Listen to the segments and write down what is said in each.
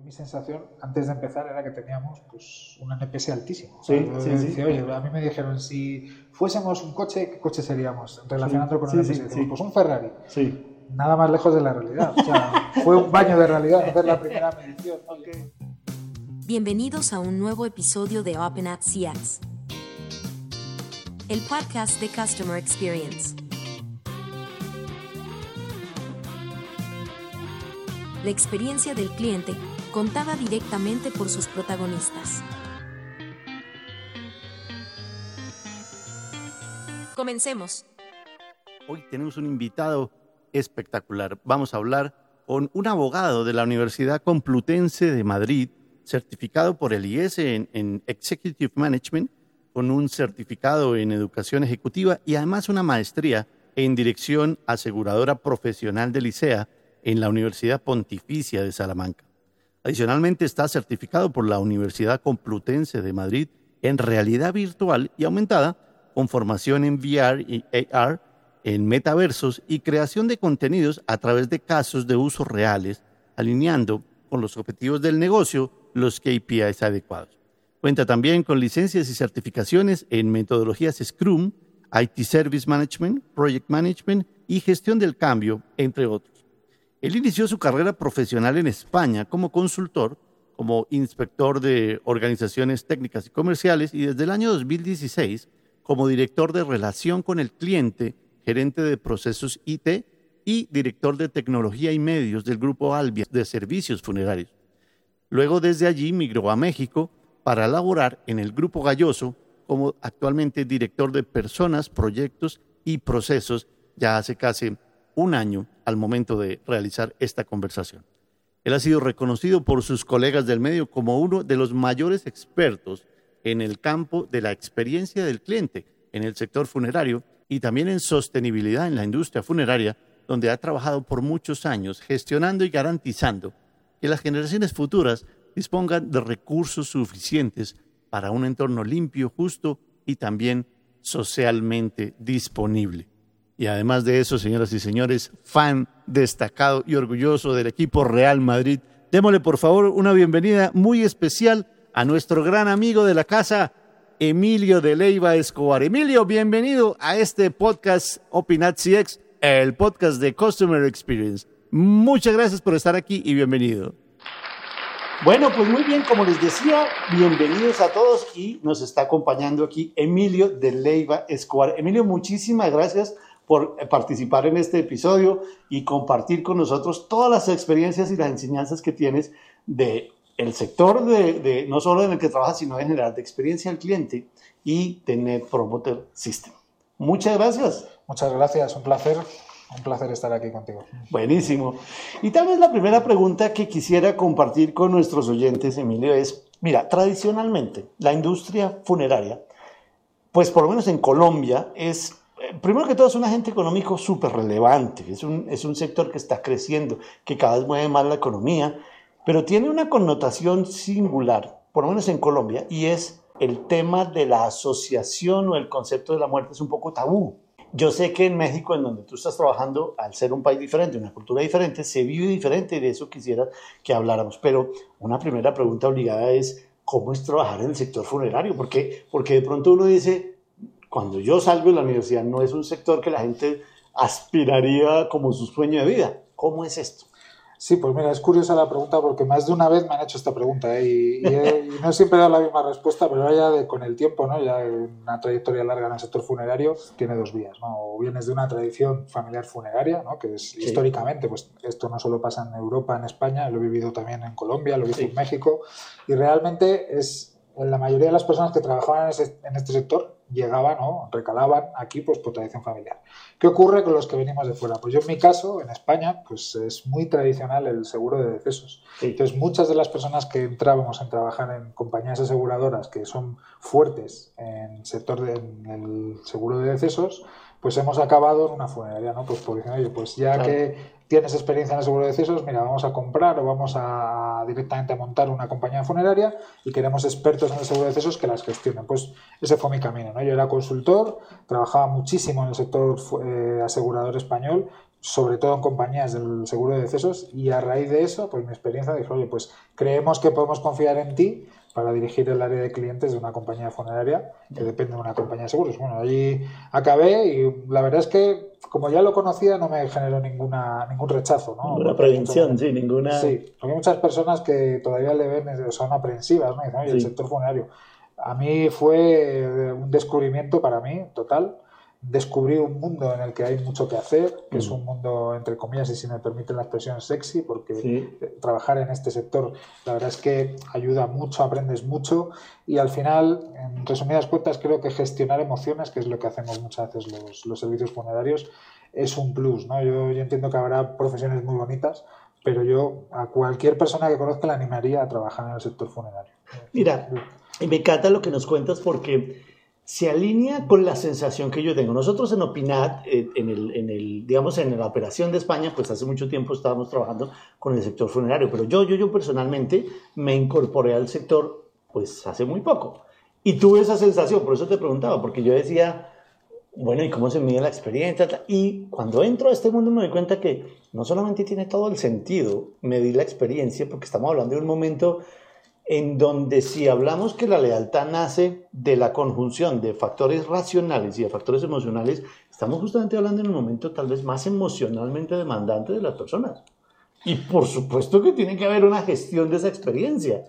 mi sensación antes de empezar era que teníamos pues, un NPS altísimo. Sí, sí, sí. Oye, a mí me dijeron, si fuésemos un coche, ¿qué coche seríamos? Relacionándolo con el sí, NPS. Pues un Ferrari. Sí. Nada más lejos de la realidad. O sea, fue un baño de realidad hacer la primera medición. Bienvenidos a un nuevo episodio de Open at CX, el podcast de Customer Experience. La experiencia del cliente contada directamente por sus protagonistas. Comencemos. Hoy tenemos un invitado espectacular. Vamos a hablar con un abogado de la Universidad Complutense de Madrid, certificado por el IES en, en Executive Management, con un certificado en Educación Ejecutiva y además una maestría en Dirección Aseguradora Profesional del ICEA en la Universidad Pontificia de Salamanca. Adicionalmente está certificado por la Universidad Complutense de Madrid en realidad virtual y aumentada con formación en VR y AR, en metaversos y creación de contenidos a través de casos de uso reales, alineando con los objetivos del negocio los KPIs adecuados. Cuenta también con licencias y certificaciones en metodologías Scrum, IT Service Management, Project Management y gestión del cambio, entre otros. Él inició su carrera profesional en España como consultor, como inspector de organizaciones técnicas y comerciales y desde el año 2016 como director de relación con el cliente, gerente de procesos IT y director de tecnología y medios del grupo Albia de servicios funerarios. Luego desde allí migró a México para laborar en el grupo Galloso como actualmente director de personas, proyectos y procesos ya hace casi un año al momento de realizar esta conversación. Él ha sido reconocido por sus colegas del medio como uno de los mayores expertos en el campo de la experiencia del cliente en el sector funerario y también en sostenibilidad en la industria funeraria, donde ha trabajado por muchos años gestionando y garantizando que las generaciones futuras dispongan de recursos suficientes para un entorno limpio, justo y también socialmente disponible. Y además de eso, señoras y señores, fan destacado y orgulloso del equipo Real Madrid, démosle por favor una bienvenida muy especial a nuestro gran amigo de la casa, Emilio de Leiva Escobar. Emilio, bienvenido a este podcast Opinat CX, el podcast de Customer Experience. Muchas gracias por estar aquí y bienvenido. Bueno, pues muy bien, como les decía, bienvenidos a todos y nos está acompañando aquí Emilio de Leiva Escobar. Emilio, muchísimas gracias por participar en este episodio y compartir con nosotros todas las experiencias y las enseñanzas que tienes de el sector de, de, no solo en el que trabajas, sino en general, de experiencia al cliente y de Net Promoter System. Muchas gracias. Muchas gracias, un placer. Un placer estar aquí contigo. Buenísimo. Y tal vez la primera pregunta que quisiera compartir con nuestros oyentes, Emilio, es, mira, tradicionalmente la industria funeraria, pues por lo menos en Colombia, es, primero que todo, es un agente económico súper relevante, es un, es un sector que está creciendo, que cada vez mueve más la economía, pero tiene una connotación singular, por lo menos en Colombia, y es el tema de la asociación o el concepto de la muerte es un poco tabú. Yo sé que en México, en donde tú estás trabajando, al ser un país diferente, una cultura diferente, se vive diferente y de eso quisiera que habláramos. Pero una primera pregunta obligada es, ¿cómo es trabajar en el sector funerario? Porque, porque de pronto uno dice, cuando yo salgo de la universidad, no es un sector que la gente aspiraría como su sueño de vida. ¿Cómo es esto? Sí, pues mira, es curiosa la pregunta porque más de una vez me han hecho esta pregunta ¿eh? y, y, y, no siempre he dado la misma respuesta, pero ya de, con el tiempo, ¿no? ya una trayectoria larga en el sector funerario tiene dos vías. ¿no? O vienes de una tradición familiar funeraria, ¿no? que es sí. históricamente, pues esto no solo pasa en Europa, en España, lo he vivido también en Colombia, lo he visto sí. en México, y realmente es la mayoría de las personas que trabajaban en, ese, en este sector llegaban o recalaban aquí pues por tradición familiar. ¿Qué ocurre con los que venimos de fuera? Pues yo en mi caso, en España, pues es muy tradicional el seguro de decesos. Sí. Entonces muchas de las personas que entrábamos en trabajar en compañías aseguradoras que son fuertes en el sector del seguro de decesos, pues hemos acabado en una funeraria, ¿no? Pues por decir, oye, pues ya claro. que tienes experiencia en el seguro de decesos, mira, vamos a comprar o vamos a directamente a montar una compañía funeraria y queremos expertos en el seguro de decesos que las gestionen. Pues ese fue mi camino, ¿no? Yo era consultor, trabajaba muchísimo en el sector eh, asegurador español, sobre todo en compañías del seguro de decesos, y a raíz de eso, pues mi experiencia dijo, oye, pues creemos que podemos confiar en ti para dirigir el área de clientes de una compañía funeraria que depende de una compañía de seguros. Bueno, allí acabé y la verdad es que como ya lo conocía no me generó ninguna ningún rechazo. ¿no? Ninguna prevención, sí, ninguna... Sí, porque hay muchas personas que todavía le ven, son aprensivas, ¿no? dicen, oye, el sector funerario. A mí fue un descubrimiento para mí total descubrí un mundo en el que hay mucho que hacer, que es mm. un mundo, entre comillas, y si me permiten la expresión, sexy, porque trabajar en este sector, la verdad es que ayuda mucho, aprendes mucho y al final, en resumidas cuentas, creo que gestionar emociones, que es lo que hacemos muchas veces los, los servicios funerarios, es un plus. ¿no? Yo, yo entiendo que habrá profesiones muy bonitas, pero yo a cualquier persona que conozca le animaría a trabajar en el sector funerario. Mira, y me encanta lo que nos cuentas porque se alinea con la sensación que yo tengo. Nosotros en Opinat, eh, en, el, en, digamos, en la operación de España, pues hace mucho tiempo estábamos trabajando con el sector funerario, pero yo, yo, yo personalmente me incorporé al sector, pues hace muy poco. Y tuve esa sensación, por eso te preguntaba, porque yo decía, bueno, ¿y cómo se mide la experiencia? Y cuando entro a este mundo me doy cuenta que no solamente tiene todo el sentido medir la experiencia, porque estamos hablando de un momento en donde si hablamos que la lealtad nace de la conjunción de factores racionales y de factores emocionales, estamos justamente hablando en un momento tal vez más emocionalmente demandante de las personas. Y por supuesto que tiene que haber una gestión de esa experiencia.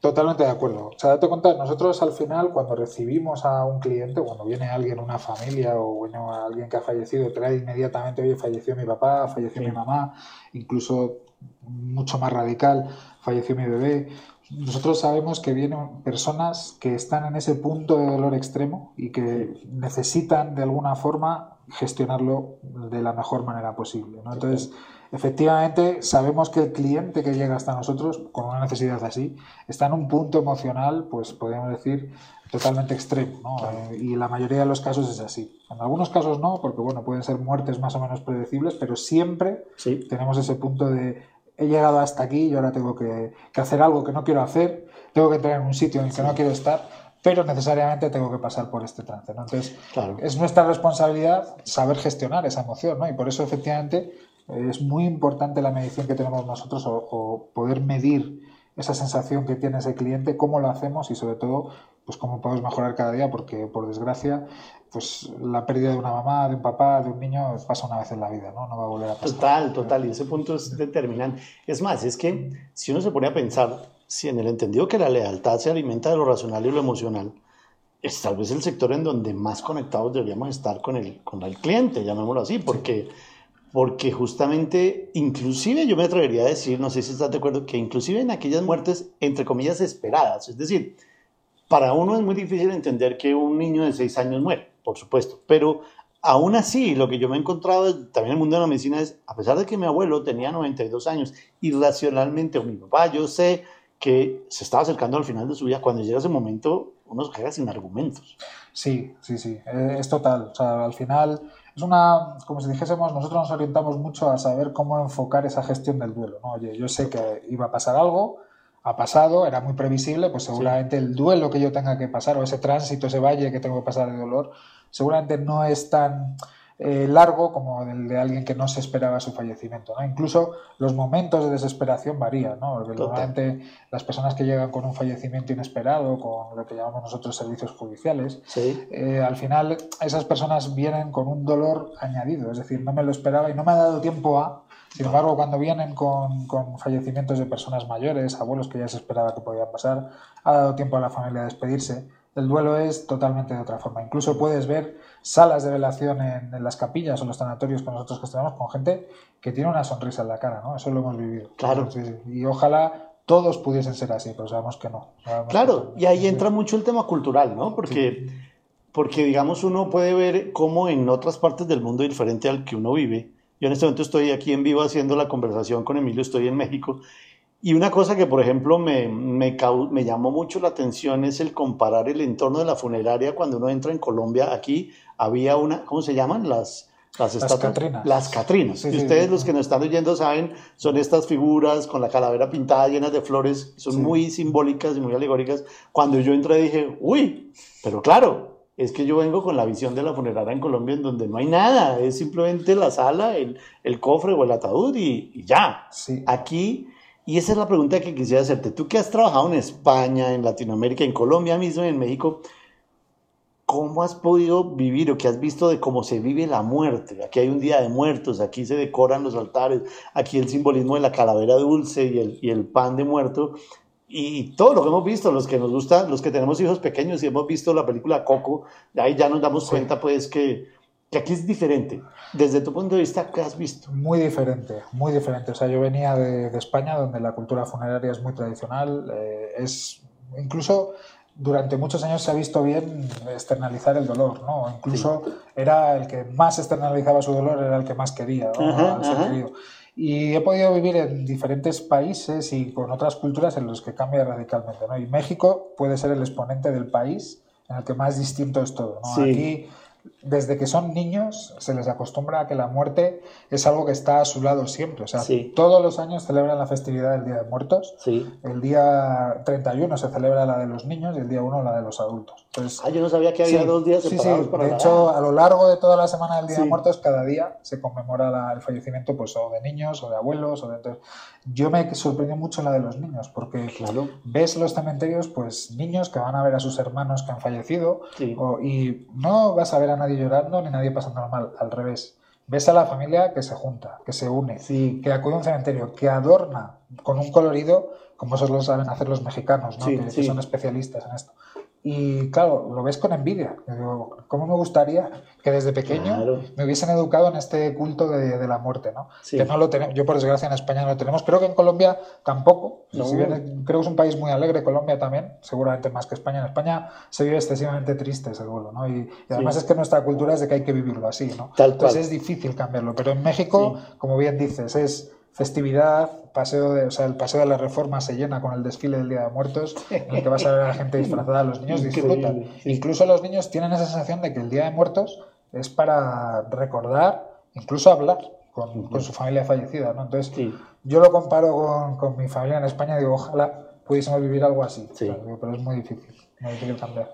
Totalmente de acuerdo. O sea, date cuenta, nosotros al final, cuando recibimos a un cliente, cuando viene alguien, una familia o bueno, alguien que ha fallecido, trae inmediatamente, oye, falleció mi papá, falleció mi mamá, incluso mucho más radical, falleció mi bebé nosotros sabemos que vienen personas que están en ese punto de dolor extremo y que necesitan de alguna forma gestionarlo de la mejor manera posible. ¿no? Entonces, efectivamente, sabemos que el cliente que llega hasta nosotros con una necesidad así está en un punto emocional, pues podríamos decir, totalmente extremo. ¿no? y la mayoría de los casos es así. En algunos casos no, porque bueno, pueden ser muertes más o menos predecibles, pero siempre tenemos ese punto de he llegado hasta aquí y ahora tengo que, hacer algo que no quiero hacer, tengo que entrar en un sitio en el que no quiero estar, pero necesariamente tengo que pasar por este trance. Entonces, es nuestra responsabilidad saber gestionar esa emoción, ¿no? Y por eso, efectivamente, es muy importante la medición que tenemos nosotros o poder medir esa sensación que tiene ese cliente, cómo lo hacemos y sobre todo pues cómo podemos mejorar cada día, porque por desgracia, pues la pérdida de una mamá, de un papá, de un niño pasa una vez en la vida, ¿no? No va a volver a pasar. Total, total, y ese punto es determinante. Es más, es que si uno se pone a pensar, si en el entendido que la lealtad se alimenta de lo racional y lo emocional, es tal vez el sector en donde más conectados deberíamos estar con el, con el cliente, llamémoslo así, porque, porque justamente, inclusive yo me atrevería a decir, no sé si estás de acuerdo, que inclusive en aquellas muertes, entre comillas, esperadas, es decir, para uno es muy difícil entender que un niño de 6 años muere, por supuesto, pero aún así lo que yo me he encontrado también en el mundo de la medicina es, a pesar de que mi abuelo tenía 92 años y racionalmente, o mi papá, yo sé que se estaba acercando al final de su vida, cuando llega ese momento uno se queda sin argumentos. Sí, sí, sí, eh, es total. O sea, al final es una, como si dijésemos, nosotros nos orientamos mucho a saber cómo enfocar esa gestión del duelo. ¿no? Oye, yo sé que iba a pasar algo, ha pasado, era muy previsible, pues seguramente el duelo que yo tenga que pasar o ese tránsito, ese valle que tengo que pasar de dolor, seguramente no es tan eh, largo como el de alguien que no se esperaba su fallecimiento. ¿no? Incluso los momentos de desesperación varían. ¿no? normalmente las personas que llegan con un fallecimiento inesperado, con lo que llamamos nosotros servicios judiciales, eh, al final esas personas vienen con un dolor añadido, es decir, no me lo esperaba y no me ha dado tiempo a sin embargo, cuando vienen con, fallecimientos de personas mayores, abuelos que ya se esperaba que podían pasar, ha dado tiempo a la familia a despedirse. El duelo es totalmente de otra forma. Incluso puedes ver salas de velación en, las capillas o los sanatorios que nosotros gestionamos con gente que tiene una sonrisa en la cara, ¿no? Eso lo hemos vivido. Claro. Y ojalá todos pudiesen ser así, pero sabemos que no. claro, y ahí entra mucho el tema cultural, ¿no? Porque, porque, digamos, uno puede ver cómo en otras partes del mundo diferente al que uno vive, yo en este momento estoy aquí en vivo haciendo la conversación con Emilio, estoy en México. Y una cosa que, por ejemplo, me, me, me, llamó mucho la atención es el comparar el entorno de la funeraria cuando uno entra en Colombia. Aquí había una, ¿cómo se llaman? Las, las, las Catrinas. Las Catrinas. y ustedes, los que nos están oyendo, saben, son estas figuras con la calavera pintada llenas de flores, son muy simbólicas y muy alegóricas. Cuando yo entré dije, uy, pero claro, es que yo vengo con la visión de la funeraria en Colombia en donde no hay nada, es simplemente la sala, el, el cofre o el ataúd y, y ya. Sí. Aquí, y esa es la pregunta que quisiera hacerte, tú que has trabajado en España, en Latinoamérica, en Colombia mismo, en México, ¿cómo has podido vivir o qué has visto de cómo se vive la muerte? Aquí hay un día de muertos, aquí se decoran los altares, aquí el simbolismo de la calavera dulce y el, y el pan de muerto. Y todo lo que hemos visto, los que nos gusta, los que tenemos hijos pequeños y hemos visto la película Coco, ahí ya nos damos cuenta pues que, que aquí es diferente. Desde tu punto de vista, ¿qué has visto? Muy diferente, muy diferente. O sea, yo venía de, de España, donde la cultura funeraria es muy tradicional. eh, es incluso durante muchos años se ha visto bien externalizar el dolor, ¿no? Incluso era el que más externalizaba su dolor, era el que más quería, ¿no? Ajá, Al ser ajá. querido. Y he podido vivir en diferentes países y con otras culturas en los que cambia radicalmente, ¿no? Y México puede ser el exponente del país en el que más distinto es todo, ¿no? Sí. Aquí desde que son niños se les acostumbra a que la muerte es algo que está a su lado siempre. O sea, Sí. todos los años celebran la festividad del Día de Muertos. Sí. El día 31 se celebra la de los niños y el día 1 la de los adultos. Entonces, Ah, yo no sabía que había sí, dos días sí, sí. separados para De la- hecho, a lo largo de toda la semana del Día de Muertos, cada día se conmemora la- el fallecimiento pues, o de niños o de abuelos. O de... entonces, yo me sorprendí mucho la de los niños porque Claro. ves los cementerios, pues niños que van a ver a sus hermanos que han fallecido o- y no vas a ver a nadie llorando ni nadie pasando mal, al revés. Ves a la familia que se junta, que se une, Sí. que acude a un cementerio, que adorna con un colorido, como eso lo saben hacer los mexicanos, ¿no? Sí, que, que son especialistas en esto. Y claro, lo ves con envidia. Digo, ¿cómo me gustaría que desde pequeño Claro. me hubiesen educado en este culto de, de la muerte? ¿no? Sí. Que no lo tenemos. Yo, por desgracia, en España no lo tenemos. Creo que en Colombia tampoco. No. Si bien creo que es un país muy alegre, Colombia también, seguramente más que España. En España se vive excesivamente triste, seguro. ¿no? Y, y además Sí. es que nuestra cultura es de que hay que vivirlo así. ¿no? Tal Entonces cual. es difícil cambiarlo. Pero en México, como bien dices, es festividad, paseo de, o sea, el paseo de la reforma se llena con el desfile del Día de Muertos, en el que vas a ver a la gente disfrazada, los niños disfrutan. sí. Incluso los niños tienen esa sensación de que el Día de Muertos es para recordar, incluso hablar con, con su familia fallecida. ¿no? Entonces, Sí. yo lo comparo con, con mi familia en España y digo, ojalá pudiésemos vivir algo así. Sí. O sea, digo, pero es muy difícil, muy difícil cambiar.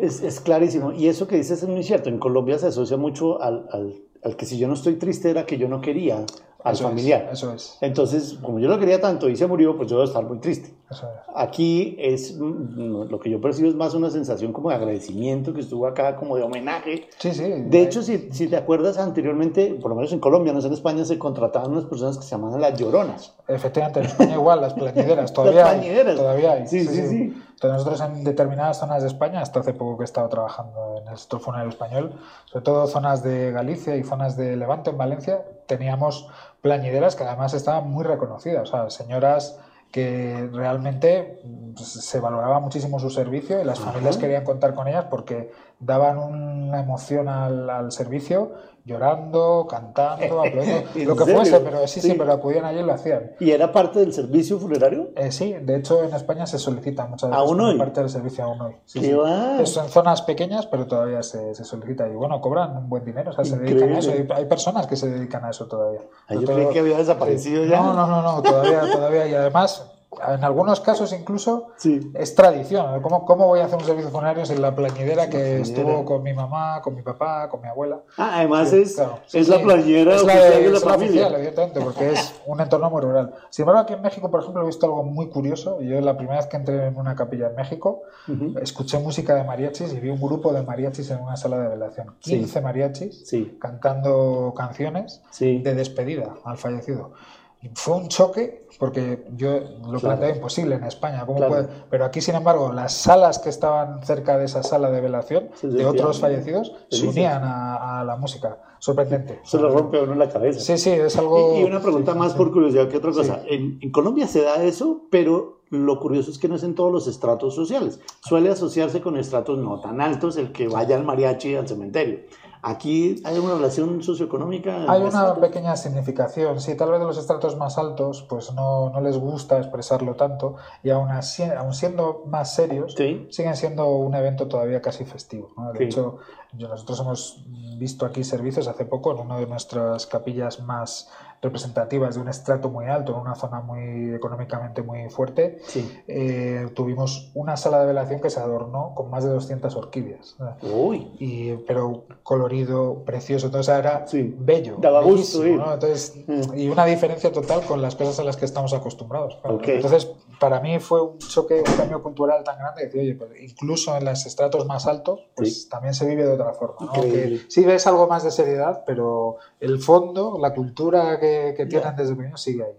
Es, es clarísimo. Y eso que dices es muy cierto. En Colombia se asocia mucho al, al, al que si yo no estoy triste era que yo no quería al Eso es, familiar. eso es. Entonces, como yo lo quería tanto y se murió, pues yo debo estar muy triste. Eso es. Aquí es mm, lo que yo percibo es más una sensación como de agradecimiento que estuvo acá, como de homenaje. Sí, sí. De hecho, si, si te acuerdas anteriormente, por lo menos en Colombia, no sé, en España, se contrataban unas personas que se llamaban las lloronas. Efectivamente, en España igual, las plañideras, todavía Las hay. plañideras. Todavía hay. Sí, sí, sí. Entonces nosotros en determinadas zonas de España, hasta hace poco que he estado trabajando en el sector funerario español, sobre todo zonas de Galicia y zonas de Levante en Valencia, teníamos plañideras que además estaban muy reconocidas, o sea, señoras que realmente pues, se valoraba muchísimo su servicio y las familias querían contar con ellas porque daban una emoción al, al servicio, llorando, cantando, aplaudiendo, ¿En lo que serio? fuese, pero sí, sí, Sí. pero acudían allí y lo hacían. ¿Y era parte del servicio funerario? Eh, sí, de hecho en España se solicita muchas veces ¿Aún hoy? parte del servicio aún hoy. Sí, ¡Qué sí. va! Son zonas pequeñas, pero todavía se, se solicita. Y bueno, cobran un buen dinero, o sea, se dedican a eso. Hay, personas que se dedican a eso todavía. Ah, yo creí que había desaparecido ya. No, no, no, no, todavía, todavía. Y además, en algunos casos incluso Sí. es tradición. ¿Cómo, ¿Cómo voy a hacer un servicio funerario sin la plañidera que plañidera. estuvo con mi mamá, con mi papá, con mi abuela? Ah, además Sí, es, claro. Es sí. la playera Es la oficial de- de, la es la familia. oficial, evidentemente, porque es un entorno muy rural. Sin embargo, aquí en México, por ejemplo, he visto algo muy curioso. Yo la primera vez que entré en una capilla en México, escuché música de mariachis y vi un grupo de mariachis en una sala de velación. 15 mariachis Sí, cantando canciones de despedida al fallecido. Fue un choque porque yo lo Claro. planteaba imposible en España. ¿cómo Claro. puede? Pero aquí, sin embargo, las salas que estaban cerca de esa sala de velación Se de otros fallecidos se unían a, a la música. Sorprendente. Se le rompe a uno la cabeza. Sí, sí, es algo. Y, y una pregunta sí, más sí. por curiosidad que otra cosa. En, en Colombia se da eso, pero lo curioso es que no es en todos los estratos sociales. Suele asociarse con estratos no tan altos el que vaya al mariachi al cementerio. Aquí hay una relación socioeconómica. Hay una estrato? pequeña significación, sí, tal vez de los estratos más altos, pues no, no les gusta expresarlo tanto, y aún, así, aún siendo más serios, Sí. siguen siendo un evento todavía casi festivo. ¿no? De Sí. hecho, nosotros hemos visto aquí servicios hace poco en una de nuestras capillas más representativas de un estrato muy alto, en una zona muy económicamente muy fuerte, Sí. eh, tuvimos una sala de velación que se adornó con más de 200 orquídeas. Uy. Y, pero colorido, precioso, entonces era Sí. bello. Daba gusto. ¿no? Entonces, Mm. y una diferencia total con las cosas a las que estamos acostumbrados. claro. Ok. Entonces, para mí fue un choque, un cambio cultural tan grande, decir, oye, pues incluso en los estratos más altos, pues Sí. también se vive de otra forma. ¿no? Que sí ves algo más de seriedad, pero el fondo, la cultura que, que tienen Ya. desde pequeños sigue ahí.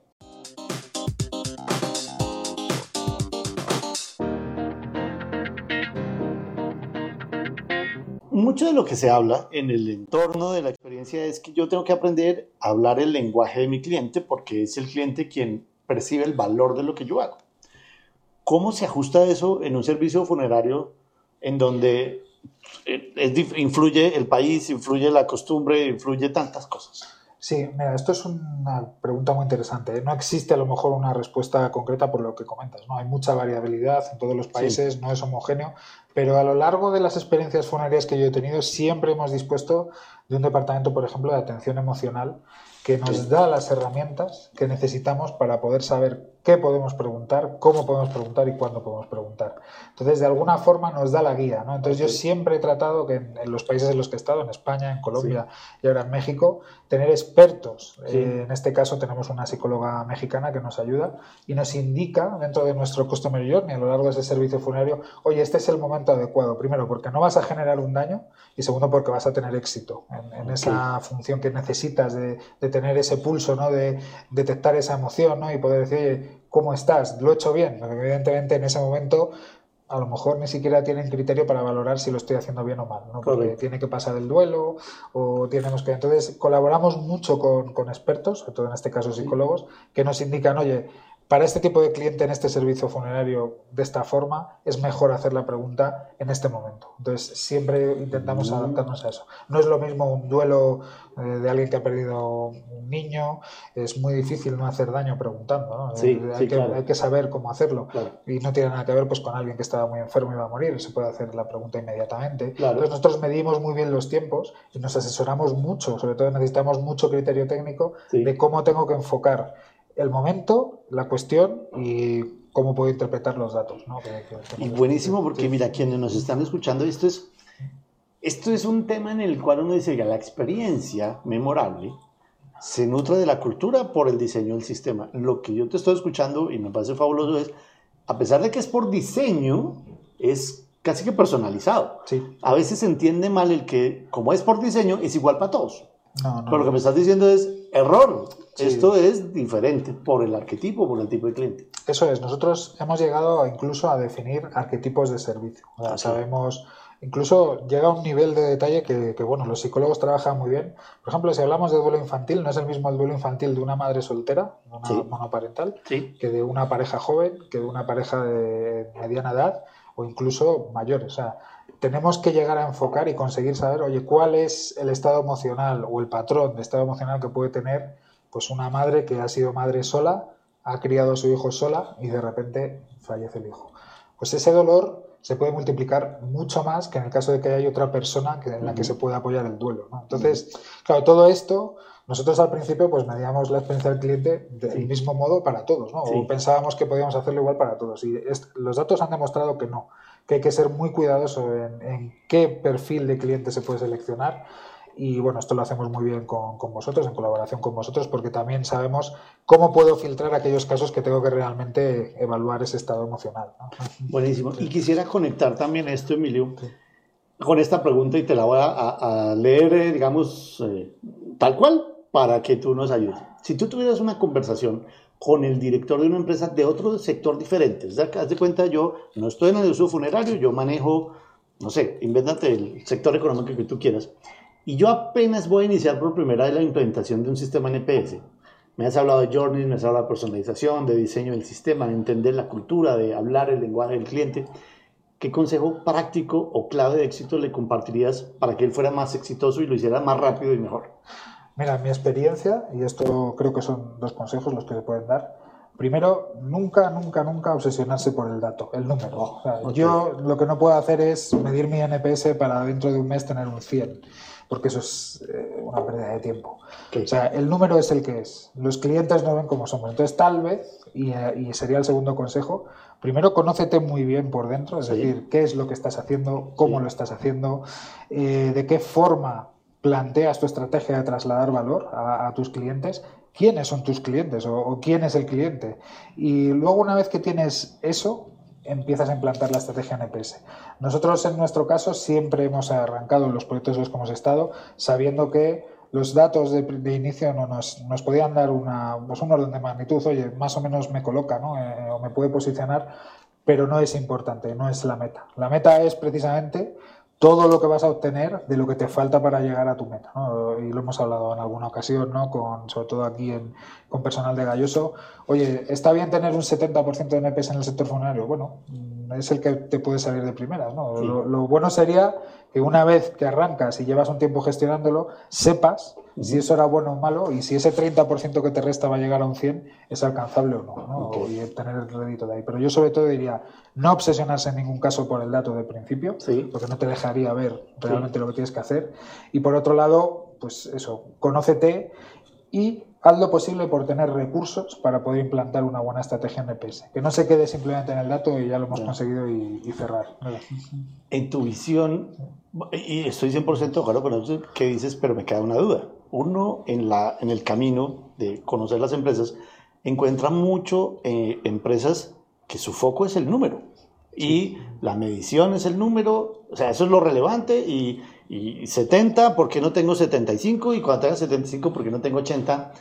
Mucho de lo que se habla en el entorno de la experiencia es que yo tengo que aprender a hablar el lenguaje de mi cliente porque es el cliente quien percibe el valor de lo que yo hago. ¿Cómo se ajusta eso en un servicio funerario en donde eh, es influye el país, influye la costumbre, influye tantas cosas? Sí, mira, esto es una pregunta muy interesante. ¿eh? No existe a lo mejor una respuesta concreta por lo que comentas. ¿no? Hay mucha variabilidad en todos los países, no es homogéneo, pero a lo largo de las experiencias funerarias que yo he tenido, siempre hemos dispuesto de un departamento, por ejemplo, de atención emocional que nos Sí. da las herramientas que necesitamos para poder saber qué podemos preguntar, cómo podemos preguntar y cuándo podemos preguntar. Entonces, de alguna forma nos da la guía. ¿no? Entonces, yo siempre he tratado que en, en los países en los que he estado, en España, en Colombia y ahora en México, tener expertos. Sí. Eh, en este caso tenemos una psicóloga mexicana que nos ayuda y nos indica dentro de nuestro Customer Journey a lo largo de ese servicio funerario, oye, este es el momento adecuado. Primero, porque no vas a generar un daño y segundo, porque vas a tener éxito en, esa función que necesitas de, de tener ese pulso, ¿no? de detectar esa emoción ¿no? y poder decir, oye, ¿cómo estás? ¿Lo he hecho bien? Porque evidentemente en ese momento a lo mejor ni siquiera tienen criterio para valorar si lo estoy haciendo bien o mal, ¿no? Porque Correcto. tiene que pasar el duelo o tenemos que... Entonces, colaboramos mucho con, con expertos, sobre todo en este caso psicólogos, que nos indican, oye, para este tipo de cliente en este servicio funerario de esta forma, es mejor hacer la pregunta en este momento. Entonces, siempre intentamos adaptarnos a eso. No es lo mismo un duelo eh, de alguien que ha perdido un niño, es muy difícil no hacer daño preguntando, ¿no? Sí, Eh, hay, sí, que, claro. hay que saber cómo hacerlo. Claro. Y no tiene nada que ver pues, con alguien que estaba muy enfermo y va a morir, se puede hacer la pregunta inmediatamente. Claro. Entonces nosotros medimos muy bien los tiempos y nos asesoramos mucho, sobre todo necesitamos mucho criterio técnico Sí. de cómo tengo que enfocar el momento, la cuestión y cómo puedo interpretar los datos. ¿no? Que- que- que- Y buenísimo porque mira, quienes nos están escuchando, esto es, esto es un tema en el cual uno dice que la experiencia memorable se nutre de la cultura por el diseño del sistema. Lo que yo te estoy escuchando y me parece fabuloso es, a pesar de que es por diseño, es casi que personalizado. Sí. A veces se entiende mal el que, como es por diseño, es igual para todos. No, no. Pero lo que me estás diciendo es error. Sí. Esto es diferente por el arquetipo, por el tipo de cliente. Eso es, nosotros hemos llegado incluso a definir arquetipos de servicio. O sea, Ah, sabemos, incluso llega a un nivel de detalle que, que, bueno, los psicólogos trabajan muy bien. Por ejemplo, si hablamos de duelo infantil, no es el mismo el duelo infantil de una madre soltera, de una Sí. monoparental, Sí. que de una pareja joven, que de una pareja de mediana edad o incluso mayores. O sea, tenemos que llegar a enfocar y conseguir saber, oye, cuál es el estado emocional o el patrón de estado emocional que puede tener pues una madre que ha sido madre sola, ha criado a su hijo sola y de repente fallece el hijo. Pues ese dolor se puede multiplicar mucho más que en el caso de que haya otra persona que, en la que se pueda apoyar el duelo. ¿no? Entonces, claro, todo esto, nosotros al principio pues medíamos la experiencia del cliente del mismo modo para todos, ¿no? Sí. O pensábamos que podíamos hacerlo igual para todos. Y los datos han demostrado que no, que hay que ser muy cuidadoso en, en qué perfil de cliente se puede seleccionar. Y bueno, esto lo hacemos muy bien con, con vosotros, en colaboración con vosotros, porque también sabemos cómo puedo filtrar aquellos casos que tengo que realmente evaluar ese estado emocional. ¿no? Buenísimo. Y quisiera conectar también esto, Emilio, con esta pregunta y te la voy a, a- leer, eh, digamos, eh, tal cual, para que tú nos ayudes. Si tú tuvieras una conversación con el director de una empresa de otro sector diferente, o sea, haz de cuenta, yo no estoy en el uso funerario, yo manejo, no sé, invéntate el sector económico que tú quieras, y yo apenas voy a iniciar por primera vez la implementación de un sistema NPS. Me has hablado de journeys, me has hablado de personalización, de diseño del sistema, de entender la cultura, de hablar el lenguaje del cliente. ¿Qué consejo práctico o clave de éxito le compartirías para que él fuera más exitoso y lo hiciera más rápido y mejor? Mira, mi experiencia, y esto creo que son dos consejos los que se pueden dar. Primero, nunca, nunca, nunca obsesionarse por el dato, el número. O sea. Yo lo que no puedo hacer es medir mi NPS para dentro de un mes tener un 100, porque eso es, eh, una pérdida de tiempo. O sea, el número es el que es. Los clientes no ven cómo somos. Entonces, tal vez, y, eh, y sería el segundo consejo, primero conócete muy bien por dentro, es decir, qué es lo que estás haciendo, cómo lo estás haciendo, eh, de qué forma planteas tu estrategia de trasladar valor a, a tus clientes quiénes son tus clientes o, o, quién es el cliente. Y luego una vez que tienes eso, empiezas a implantar la estrategia NPS. Nosotros en nuestro caso siempre hemos arrancado los proyectos los que hemos estado sabiendo que los datos de, de inicio no nos, nos, podían dar una, pues un orden de magnitud, oye, más o menos me coloca ¿no? eh, o me puede posicionar, pero no es importante, no es la meta. La meta es precisamente todo lo que vas a obtener de lo que te falta para llegar a tu meta. ¿no? Y lo hemos hablado en alguna ocasión, ¿no? con, sobre todo aquí en, con personal de Galloso. Oye, ¿está bien tener un 70% de NPS en el sector funerario? Bueno, es el que te puede salir de primeras. ¿no? Sí. Lo, lo, bueno sería que una vez que arrancas y llevas un tiempo gestionándolo, sepas si eso era bueno o malo y si ese 30% que te resta va a llegar a un 100 es alcanzable o no, ¿no? Okay. y tener el rédito de ahí. Pero yo sobre todo diría no obsesionarse en ningún caso por el dato de principio, sí. porque no te dejaría ver realmente sí. lo que tienes que hacer. Y por otro lado, pues eso, conócete y haz lo posible por tener recursos para poder implantar una buena estrategia en EPS. Que no se quede simplemente en el dato y ya lo hemos yeah. conseguido y, y cerrar. En tu visión, y estoy 100% claro con eso que dices, pero me queda una duda. Uno, en, la, en el camino de conocer las empresas, encuentra mucho eh, empresas que su foco es el número. Y la medición es el número, o sea, eso es lo relevante y, y 70 porque no tengo 75 y cuando tenga 75 porque no tengo 80.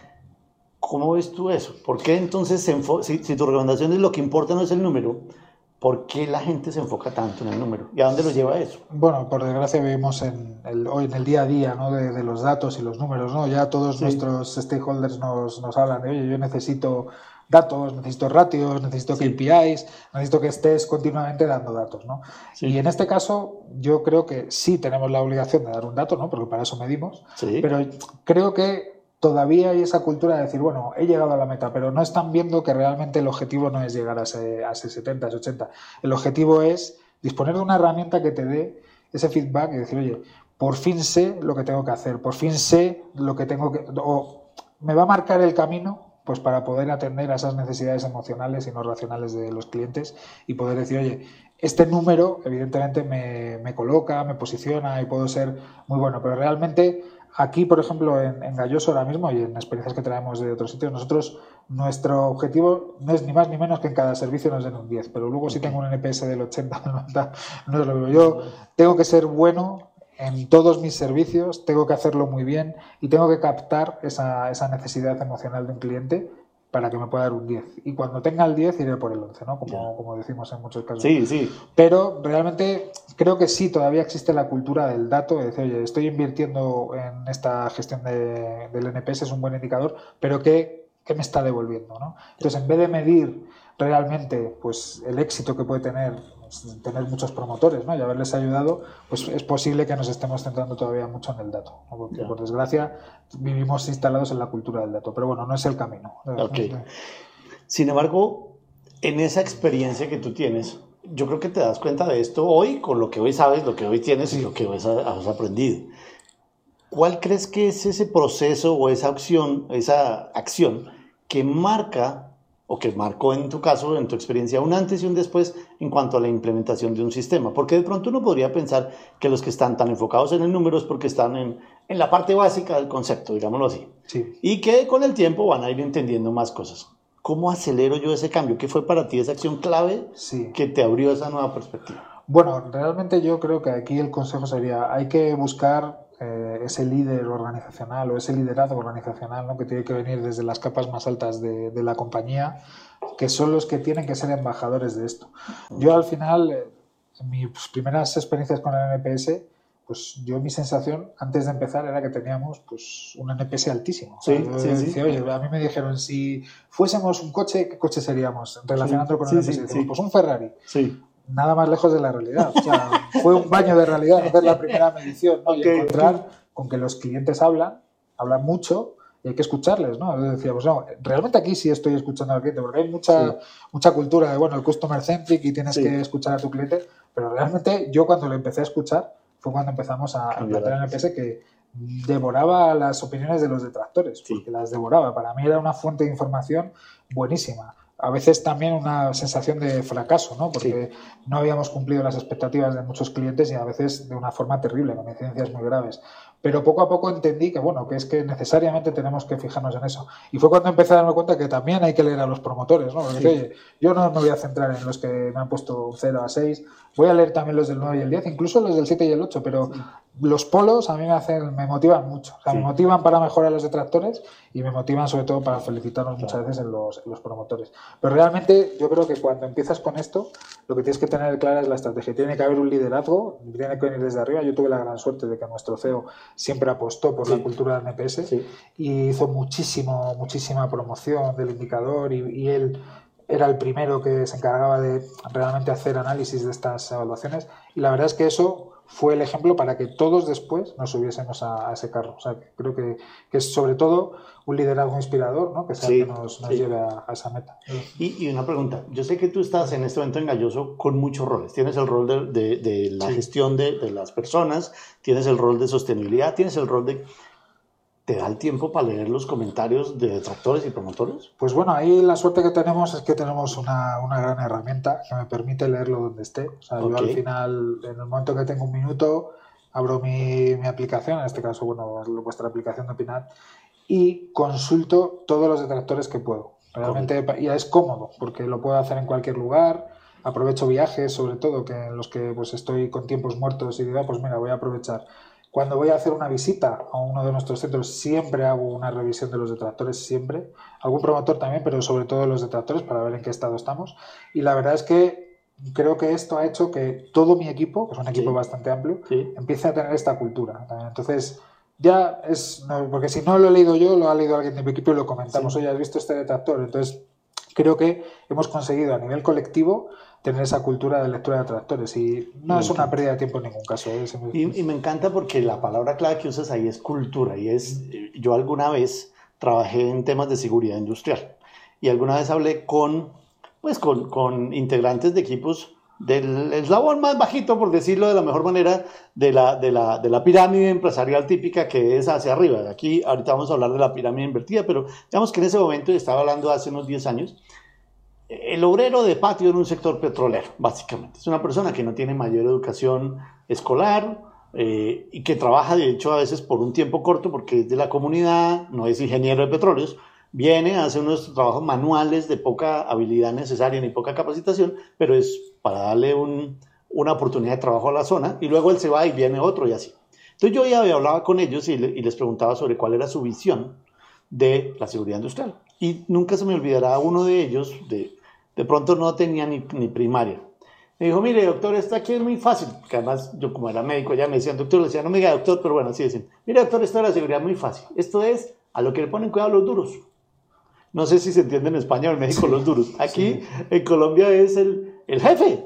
¿Cómo ves tú eso? ¿Por qué entonces, si, si tu recomendación es lo que importa no es el número, ¿Por qué la gente se enfoca tanto en el número? ¿Y a dónde lo lleva eso? Bueno, por desgracia vivimos en el, hoy en el día a día ¿no? de, de, los datos y los números. ¿no? Ya todos sí. nuestros stakeholders nos, nos hablan de, oye, yo necesito datos, necesito ratios, necesito sí. KPIs, necesito que estés continuamente dando datos. ¿no? Sí. Y en este caso yo creo que sí tenemos la obligación de dar un dato, ¿no? porque para eso medimos, pero creo que todavía hay esa cultura de decir, bueno, he llegado a la meta, pero no están viendo que realmente el objetivo no es llegar a ese, a ese 70, a ese 80. El objetivo es disponer de una herramienta que te dé ese feedback y decir, oye, por fin sé lo que tengo que hacer, por fin sé lo que tengo que... o me va a marcar el camino pues para poder atender a esas necesidades emocionales y no racionales de los clientes y poder decir, oye, este número evidentemente me, me coloca, me posiciona y puedo ser muy bueno, pero realmente Aquí, por ejemplo, en, en, Galloso ahora mismo y en experiencias que traemos de otros sitios, nosotros, nuestro objetivo no es ni más ni menos que en cada servicio nos den un 10, pero luego si tengo un NPS del 80 del 90, no es lo mismo. Yo tengo que ser bueno en todos mis servicios, tengo que hacerlo muy bien y tengo que captar esa, esa necesidad emocional de un cliente para que me pueda dar un 10. Y cuando tenga el 10 iré por el 11, ¿no? Como, como decimos en muchos casos. Sí, sí. Pero realmente creo que sí, todavía existe la cultura del dato, de decir, oye, estoy invirtiendo en esta gestión de, del NPS, es un buen indicador, pero ¿qué, qué me está devolviendo, ¿no? Entonces, en vez de medir realmente pues, el éxito que puede tener tener muchos promotores ¿no? y haberles ayudado, pues es posible que nos estemos centrando todavía mucho en el dato. ¿no? Porque, yeah. por desgracia, vivimos instalados en la cultura del dato. Pero bueno, no es el camino. Okay. Sin embargo, en esa experiencia que tú tienes, yo creo que te das cuenta de esto hoy, con lo que hoy sabes, lo que hoy tienes sí. y lo que hoy has aprendido. ¿Cuál crees que es ese proceso o esa acción, esa acción que marca o que marcó en tu caso, en tu experiencia, un antes y un después en cuanto a la implementación de un sistema. Porque de pronto uno podría pensar que los que están tan enfocados en el número es porque están en, en la parte básica del concepto, digámoslo así. Sí. Y que con el tiempo van a ir entendiendo más cosas. ¿Cómo acelero yo ese cambio? ¿Qué fue para ti esa acción clave sí. que te abrió esa nueva perspectiva? Bueno, realmente yo creo que aquí el consejo sería, hay que buscar eh, ese líder organizacional o ese liderazgo organizacional ¿no? que tiene que venir desde las capas más altas de, de, la compañía, que son los que tienen que ser embajadores de esto. Yo al final, eh, en mis primeras experiencias con el NPS, pues yo mi sensación antes de empezar era que teníamos pues un NPS altísimo. Sí, o sea, sí, decía, sí. oye, a mí me dijeron, si fuésemos un coche, ¿qué coche seríamos? Relacionando sí, con el NPS. Pues un Ferrari. Sí nada más lejos de la realidad. O sea, fue un baño de realidad hacer la primera medición ¿no? okay. y encontrar con que los clientes hablan, hablan mucho y hay que escucharles, ¿no? Decíamos, no, realmente aquí sí estoy escuchando al cliente, porque hay mucha, sí. mucha cultura de, bueno, el customer centric y tienes sí. que escuchar a tu cliente, pero realmente yo cuando lo empecé a escuchar fue cuando empezamos a, a plantear en el PS que devoraba las opiniones de los detractores, porque las devoraba. Para mí era una fuente de información buenísima. A veces también una sensación de fracaso, ¿no? Porque no habíamos cumplido las expectativas de muchos clientes y a veces de una forma terrible, con incidencias muy graves. Pero poco a poco entendí que, bueno, que es que necesariamente tenemos que fijarnos en eso. Y fue cuando empecé a darme cuenta que también hay que leer a los promotores, ¿no? Porque, oye, yo no me voy a centrar en los que me han puesto 0 a 6, voy a leer también los del 9 y el 10, incluso los del 7 y el 8, pero los polos a mí me hacen, me motivan mucho. O sea, me motivan para mejorar los detractores y me motivan sobre todo para felicitarnos muchas veces en los, en los, promotores. Pero realmente yo creo que cuando empiezas con esto, lo que tienes que tener clara es la estrategia. Tiene que haber un liderazgo, tiene que venir desde arriba. Yo tuve la gran suerte de que nuestro CEO siempre apostó por la cultura del NPS y hizo muchísimo, muchísima promoción del indicador y, y él era el primero que se encargaba de realmente hacer análisis de estas evaluaciones. Y la verdad es que eso fue el ejemplo para que todos después nos subiésemos a, ese carro. O sea, creo que, que, es sobre todo un liderazgo inspirador, ¿no? que sea que nos, nos lleve a, esa meta. Y, y, una pregunta, yo sé que tú estás en este momento en Galloso con muchos roles. Tienes el rol de, de, de la gestión de, de las personas, tienes el rol de sostenibilidad, tienes el rol de ¿Te da el tiempo para leer los comentarios de detractores y promotores? Pues bueno, ahí la suerte que tenemos es que tenemos una, una gran herramienta que me permite leerlo donde esté. O sea, okay. yo al final, en el momento que tengo un minuto, abro mi, mi aplicación, en este caso, bueno, vuestra aplicación de Pinat, y consulto todos los detractores que puedo. Realmente ya es cómodo, porque lo puedo hacer en cualquier lugar. Aprovecho viajes, sobre todo, que en los que pues estoy con tiempos muertos y digo, pues mira, voy a aprovechar cuando voy a hacer una visita a uno de nuestros centros, siempre hago una revisión de los detractores, siempre. Algún promotor también, pero sobre todo los detractores para ver en qué estado estamos. Y la verdad es que creo que esto ha hecho que todo mi equipo, que es un equipo sí. bastante amplio, sí. empiece a tener esta cultura. Entonces, ya es, no, porque si no lo he leído yo, lo ha leído alguien de mi equipo y lo comentamos, sí. oye, has visto este detractor. Entonces, creo que hemos conseguido a nivel colectivo tener esa cultura de lectura de tractores y no me es una pérdida de tiempo en ningún caso. ¿eh? Y, y, me encanta porque la palabra clave que usas ahí es cultura y es, yo alguna vez trabajé en temas de seguridad industrial y alguna vez hablé con, pues con, con integrantes de equipos del eslabón más bajito, por decirlo de la mejor manera, de la, de, la, de la pirámide empresarial típica que es hacia arriba. Aquí ahorita vamos a hablar de la pirámide invertida, pero digamos que en ese momento, estaba hablando hace unos 10 años, el obrero de patio en un sector petrolero, básicamente. Es una persona que no tiene mayor educación escolar eh, y que trabaja, de hecho, a veces por un tiempo corto porque es de la comunidad, no es ingeniero de petróleos, viene, hace unos trabajos manuales de poca habilidad necesaria ni poca capacitación, pero es para darle un, una oportunidad de trabajo a la zona y luego él se va y viene otro y así. Entonces yo ya hablaba con ellos y, le, y les preguntaba sobre cuál era su visión de la seguridad industrial. Y nunca se me olvidará uno de ellos, de, de pronto no tenía ni, ni, primaria. Me dijo, mire, doctor, esto aquí es muy fácil, que además yo como era médico ya me decían, doctor, le decía, no me diga doctor, pero bueno, así decían, mire, doctor, esto de la seguridad es muy fácil. Esto es a lo que le ponen cuidado los duros. No sé si se entiende en España o en México sí, los duros. Aquí sí. en Colombia es el, el jefe.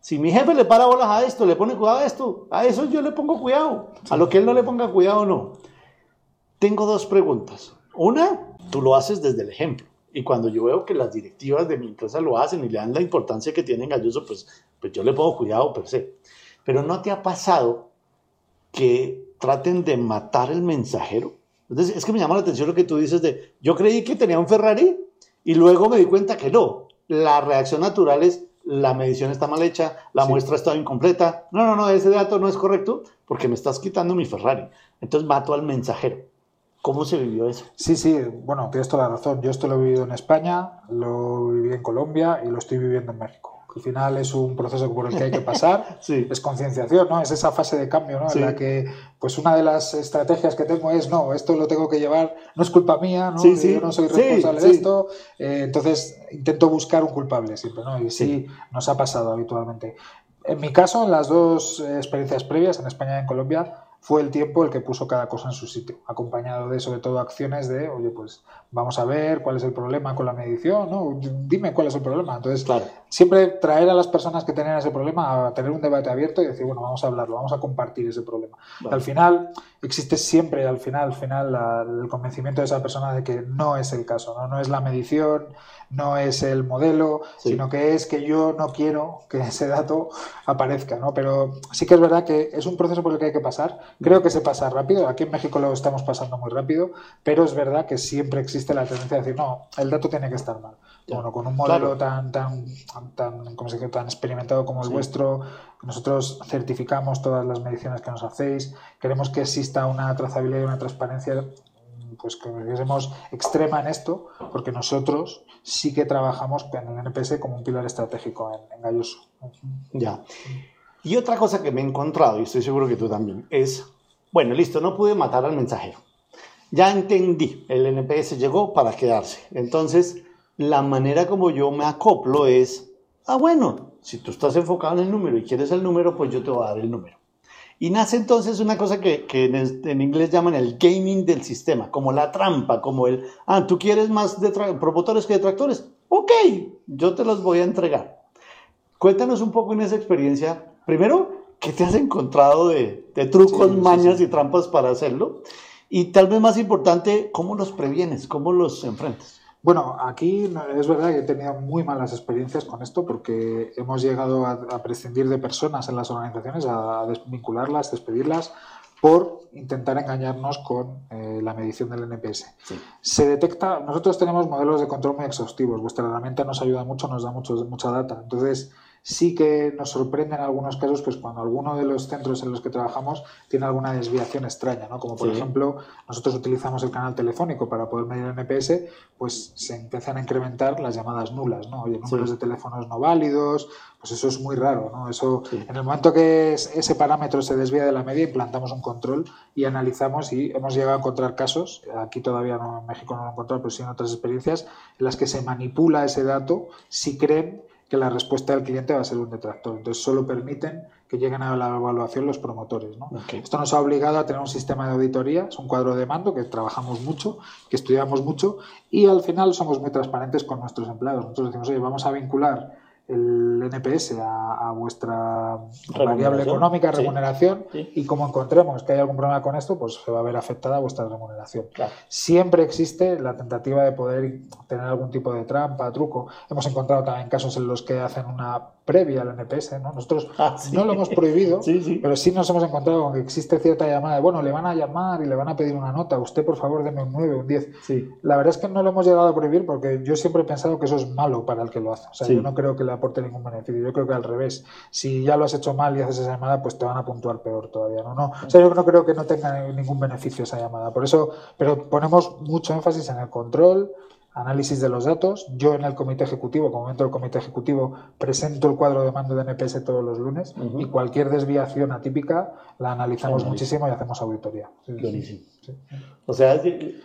Si mi jefe le para bolas a esto, le pone cuidado a esto, a eso yo le pongo cuidado. A lo que él no le ponga cuidado, no. Tengo dos preguntas. Una, tú lo haces desde el ejemplo. Y cuando yo veo que las directivas de mi empresa lo hacen y le dan la importancia que tienen Galloso, pues, pues yo le pongo cuidado per se. Pero ¿no te ha pasado que traten de matar el mensajero? Entonces, es que me llama la atención lo que tú dices de, yo creí que tenía un Ferrari y luego me di cuenta que no. La reacción natural es, la medición está mal hecha, la sí. muestra está incompleta. No, no, no, ese dato no es correcto porque me estás quitando mi Ferrari. Entonces mato al mensajero. ¿Cómo se vivió eso? Sí, sí, bueno, tienes toda la razón. Yo esto lo he vivido en España, lo viví en Colombia y lo estoy viviendo en México. Al final es un proceso por el que hay que pasar, sí. es concienciación, ¿no? Es esa fase de cambio, ¿no? Sí. En la que, pues una de las estrategias que tengo es, no, esto lo tengo que llevar, no es culpa mía, ¿no? Sí, Yo no soy responsable de esto, eh, entonces intento buscar un culpable siempre, ¿no? Y sí, nos ha pasado habitualmente. En mi caso, en las dos experiencias previas, en España y en Colombia, fue el tiempo el que puso cada cosa en su sitio, acompañado de sobre todo acciones de, oye, pues vamos a ver cuál es el problema con la medición, ¿no? Dime cuál es el problema. Entonces, claro. Siempre traer a las personas que tenían ese problema a tener un debate abierto y decir, bueno, vamos a hablarlo, vamos a compartir ese problema. Al final, existe siempre, al final, al final, el convencimiento de esa persona de que no es el caso, no, no es la medición, no es el modelo, sino que es que yo no quiero que ese dato aparezca, ¿no? Pero sí que es verdad que es un proceso por el que hay que pasar. Creo que se pasa rápido. Aquí en México lo estamos pasando muy rápido, pero es verdad que siempre existe la tendencia de decir, no, el dato tiene que estar mal. Bueno, con un modelo tan, tan, tan, ¿cómo se dice? tan experimentado como el vuestro, nosotros certificamos todas las mediciones que nos hacéis, queremos que exista una trazabilidad y una transparencia pues que seamos extrema en esto, porque nosotros sí que trabajamos en el NPS como un pilar estratégico en, en Galloso. Ya. Y otra cosa que me he encontrado, y estoy seguro que tú también, es, bueno, listo, no pude matar al mensajero. Ya entendí, el NPS llegó para quedarse. Entonces, la manera como yo me acoplo es, ah, bueno, si tú estás enfocado en el número y quieres el número, pues yo te voy a dar el número. Y nace entonces una cosa que, en, inglés llaman el gaming del sistema, como la trampa, como el, ah, tú quieres más promotores que detractores. Ok, yo te los voy a entregar. Cuéntanos un poco en esa experiencia. Primero, ¿qué te has encontrado de, trucos, mañas y trampas para hacerlo? Y tal vez más importante, ¿cómo los previenes? ¿Cómo los enfrentas? Bueno, aquí es verdad que he tenido muy malas experiencias con esto porque hemos llegado a, prescindir de personas en las organizaciones, a desvincularlas, despedirlas por intentar engañarnos con eh, la medición del NPS. Se detecta, nosotros tenemos modelos de control muy exhaustivos, vuestra herramienta nos ayuda mucho, nos da mucho, mucha data. Entonces, sí que nos sorprende en algunos casos pues cuando alguno de los centros en los que trabajamos tiene alguna desviación extraña, ¿no? Como por ejemplo, nosotros utilizamos el canal telefónico para poder medir el NPS, pues se empiezan a incrementar las llamadas nulas, ¿no? Oye, números de teléfonos no válidos, pues eso es muy raro, ¿no? Eso, en el momento que ese parámetro se desvía de la media, implantamos un control y analizamos y hemos llegado a encontrar casos, aquí todavía no, en México no lo he encontrado, pero sí en otras experiencias, en las que se manipula ese dato si creen que la respuesta del cliente va a ser un detractor. Entonces, solo permiten que lleguen a la evaluación los promotores. Esto nos ha obligado a tener un sistema de auditoría, es un cuadro de mando que trabajamos mucho, que estudiamos mucho y al final somos muy transparentes con nuestros empleados. Nosotros decimos, oye, vamos a vincular el NPS a, vuestra variable económica, remuneración, y como encontremos que hay algún problema con esto, pues se va a ver afectada vuestra remuneración. Siempre existe la tentativa de poder tener algún tipo de trampa, truco. Hemos encontrado también casos en los que hacen una previa al NPS. ¿no? Nosotros ah, no lo hemos prohibido, pero sí nos hemos encontrado con que existe cierta llamada de, bueno, le van a llamar y le van a pedir una nota, usted por favor deme un 9, un 10. La verdad es que no lo hemos llegado a prohibir porque yo siempre he pensado que eso es malo para el que lo hace. O sea, yo no creo que le aporte ningún beneficio. Yo creo que al revés. Si ya lo has hecho mal y haces esa llamada, pues te van a puntuar peor todavía. No, no. O sea, yo no creo que no tenga ningún beneficio esa llamada. Por eso, pero ponemos mucho énfasis en el control, análisis de los datos. Yo en el comité ejecutivo, como miembro del comité ejecutivo, presento el cuadro de mando de NPS todos los lunes y cualquier desviación atípica la analizamos muchísimo y hacemos auditoría. O sea,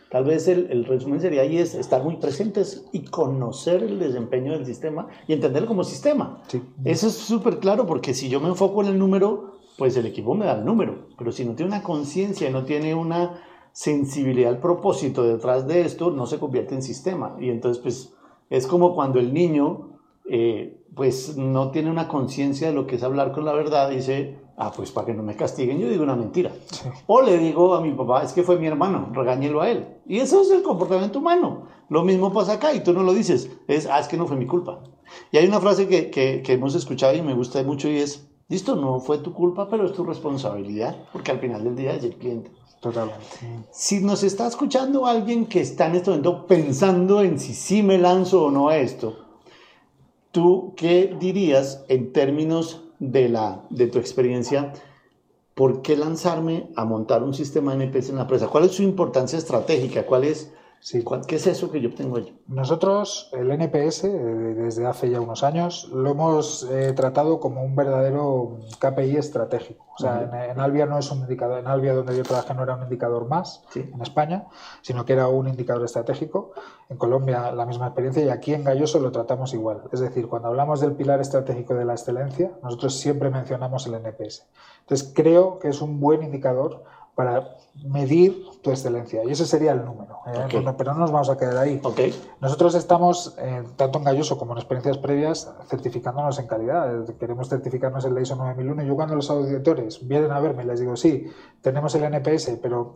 tal vez el, resumen sería ahí es estar muy presentes y conocer el desempeño del sistema y entenderlo como sistema. Eso es súper claro porque si yo me enfoco en el número, pues el equipo me da el número, pero si no tiene una conciencia no tiene una sensibilidad al propósito detrás de esto no se convierte en sistema. Y entonces, pues, es como cuando el niño, eh, pues, no tiene una conciencia de lo que es hablar con la verdad, dice, ah, pues, para que no me castiguen, yo digo una mentira. O le digo a mi papá, es que fue mi hermano, regáñelo a él. Y eso es el comportamiento humano. Lo mismo pasa acá y tú no lo dices, es, ah, es que no fue mi culpa. Y hay una frase que, que, que hemos escuchado y me gusta mucho y es, listo, no fue tu culpa, pero es tu responsabilidad, porque al final del día es el cliente. Totalmente. Si nos está escuchando alguien que está en este momento pensando en si sí me lanzo o no a esto, ¿tú qué dirías en términos de, la, de tu experiencia? ¿Por qué lanzarme a montar un sistema NPS en la empresa? ¿Cuál es su importancia estratégica? ¿Cuál es Sí. ¿Qué es eso que yo tengo allí? Nosotros, el NPS, eh, desde hace ya unos años, lo hemos eh, tratado como un verdadero KPI estratégico. O sea, en, Albia no es un indicador, en Albia donde yo trabajé no era un indicador más en España, sino que era un indicador estratégico. En Colombia la misma experiencia y aquí en Galloso lo tratamos igual. Es decir, cuando hablamos del pilar estratégico de la excelencia, nosotros siempre mencionamos el NPS. Entonces creo que es un buen indicador para medir tu excelencia. Y ese sería el número. ¿eh? No- pero no nos vamos a quedar ahí. Nosotros estamos, eh, tanto en Galloso como en experiencias previas, certificándonos en calidad. Eh, Queremos certificarnos en la ISO 9001. Yo cuando los auditores vienen a verme, les digo, sí, tenemos el NPS, pero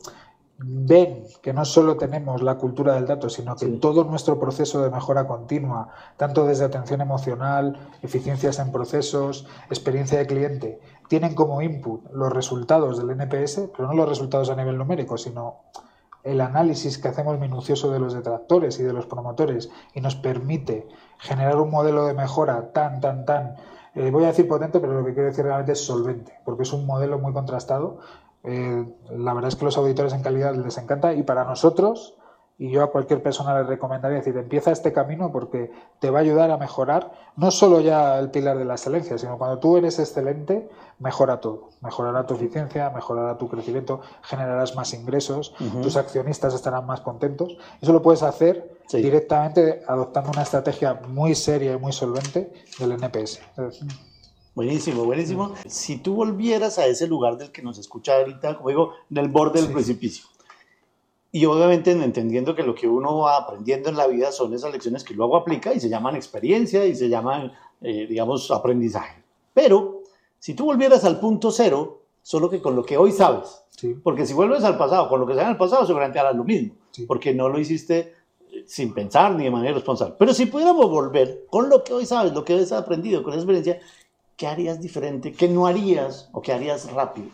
ven que no solo tenemos la cultura del dato, sino que Sí. todo nuestro proceso de mejora continua, tanto desde atención emocional, eficiencias en procesos, experiencia de cliente, tienen como input los resultados del NPS, pero no los resultados a nivel numérico, sino el análisis que hacemos minucioso de los detractores y de los promotores y nos permite generar un modelo de mejora tan, tan, tan, eh, voy a decir potente, pero lo que quiero decir realmente es solvente, porque es un modelo muy contrastado. Eh, la verdad es que los auditores en calidad les encanta y para nosotros, y yo a cualquier persona le recomendaría decir, empieza este camino porque te va a ayudar a mejorar no solo ya el pilar de la excelencia, sino cuando tú eres excelente, mejora todo. Mejorará tu eficiencia, mejorará tu crecimiento, generarás más ingresos, tus accionistas estarán más contentos. Eso lo puedes hacer Sí. directamente adoptando una estrategia muy seria y muy solvente del NPS. Buenísimo, buenísimo. Si tú volvieras a ese lugar del que nos escucha ahorita, como digo, del borde del Sí. precipicio, y obviamente entendiendo que lo que uno va aprendiendo en la vida son esas lecciones que luego aplica y se llaman experiencia y se llaman, eh, digamos, aprendizaje. Pero si tú volvieras al punto cero, solo que con lo que hoy sabes, Sí. porque si vuelves al pasado, con lo que sabes en el pasado, seguramente harás lo mismo, Sí. porque no lo hiciste eh, sin pensar ni de manera responsable. Pero si pudiéramos volver con lo que hoy sabes, lo que hoy has aprendido, con esa experiencia, ¿qué harías diferente? ¿Qué no harías o qué harías rápido?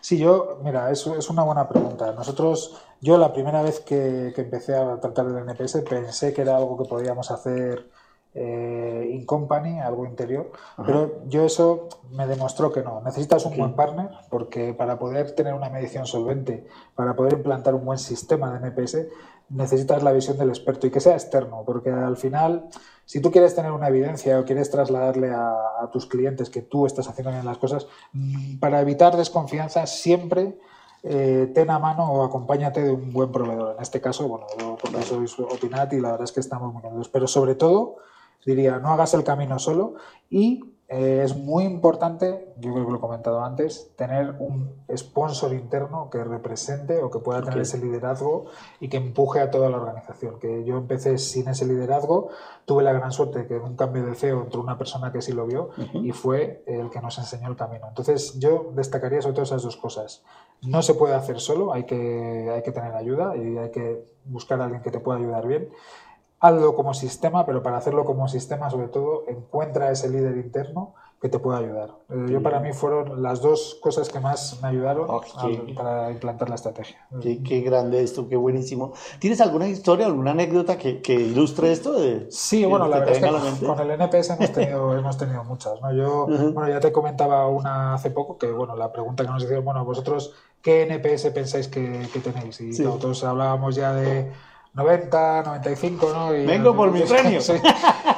Sí, yo, mira, eso es una buena pregunta. Nosotros, yo la primera vez que, que empecé a tratar el NPS pensé que era algo que podíamos hacer eh, in company, algo interior, pero yo eso me demostró que no. Necesitas un buen partner porque para poder tener una medición solvente, para poder implantar un buen sistema de NPS, necesitas la visión del experto y que sea externo, porque al final, si tú quieres tener una evidencia o quieres trasladarle a, a tus clientes que tú estás haciendo bien las cosas, mm, para evitar desconfianza siempre eh, ten a mano o acompáñate de un buen proveedor. En este caso, bueno, yo porque sois Opinat y la verdad es que estamos muy contentos. Pero sobre todo, diría, no hagas el camino solo y eh, es muy importante, yo creo que lo he comentado antes, tener un sponsor interno que represente o que pueda tener ese liderazgo y que empuje a toda la organización. Que yo empecé sin ese liderazgo, tuve la gran suerte que en un cambio de CEO entró una persona que sí lo vio y fue el que nos enseñó el camino. Entonces yo destacaría sobre todo esas dos cosas. No se puede hacer solo, hay que, hay que tener ayuda y hay que buscar a alguien que te pueda ayudar bien. Hazlo como sistema, pero para hacerlo como sistema, sobre todo, encuentra ese líder interno que te pueda ayudar. Eh, yo para mí fueron las dos cosas que más me ayudaron al- para implantar la estrategia. Qué, qué grande esto, qué buenísimo. ¿Tienes alguna historia, alguna anécdota que, que ilustre esto? De, Sí, bueno, la verdad es que a la con el NPS hemos tenido, hemos tenido muchas. ¿no? Yo, Ujú. bueno, ya te comentaba una hace poco que, bueno, la pregunta que nos hicieron, bueno, vosotros, ¿qué NPS pensáis que, que tenéis? Y Sí. nosotros hablábamos ya de 90, 95, ¿no? Y, Vengo por mi premio. Sí.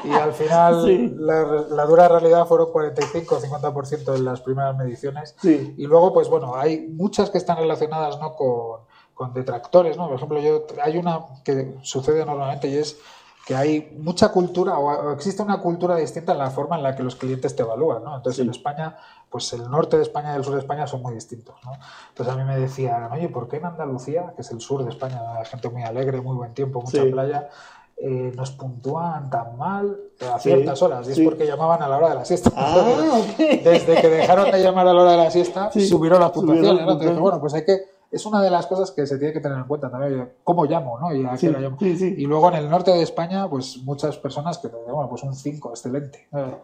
Y al final, Sí. la, la dura realidad fueron 45 o 50% en las primeras mediciones. Sí. Y luego, pues bueno, hay muchas que están relacionadas ¿no? con, con detractores, ¿no? Por ejemplo, yo hay una que sucede normalmente y es que hay mucha cultura o, existe una cultura distinta en la forma en la que los clientes te evalúan, ¿no? Entonces Sí. en España, pues el norte de España y el sur de España son muy distintos, ¿no? Entonces a mí me decían, oye, ¿por qué en Andalucía, que es el sur de España, gente muy alegre, muy buen tiempo, mucha Sí. playa, eh, nos puntúan tan mal a Sí, ciertas horas? Y es sí. porque llamaban a la hora de la siesta. Ah, ok. Desde que dejaron de llamar a la hora de la siesta, Sí, subieron las puntuaciones. ¿no? Entonces, bueno, pues hay que. Es una de las cosas que se tiene que tener en cuenta también. ¿Cómo llamo? ¿no? Y, a qué hora llamo. sí, sí. y luego en el norte de España, pues muchas personas que te dicen, bueno, pues un 5, excelente. Eh,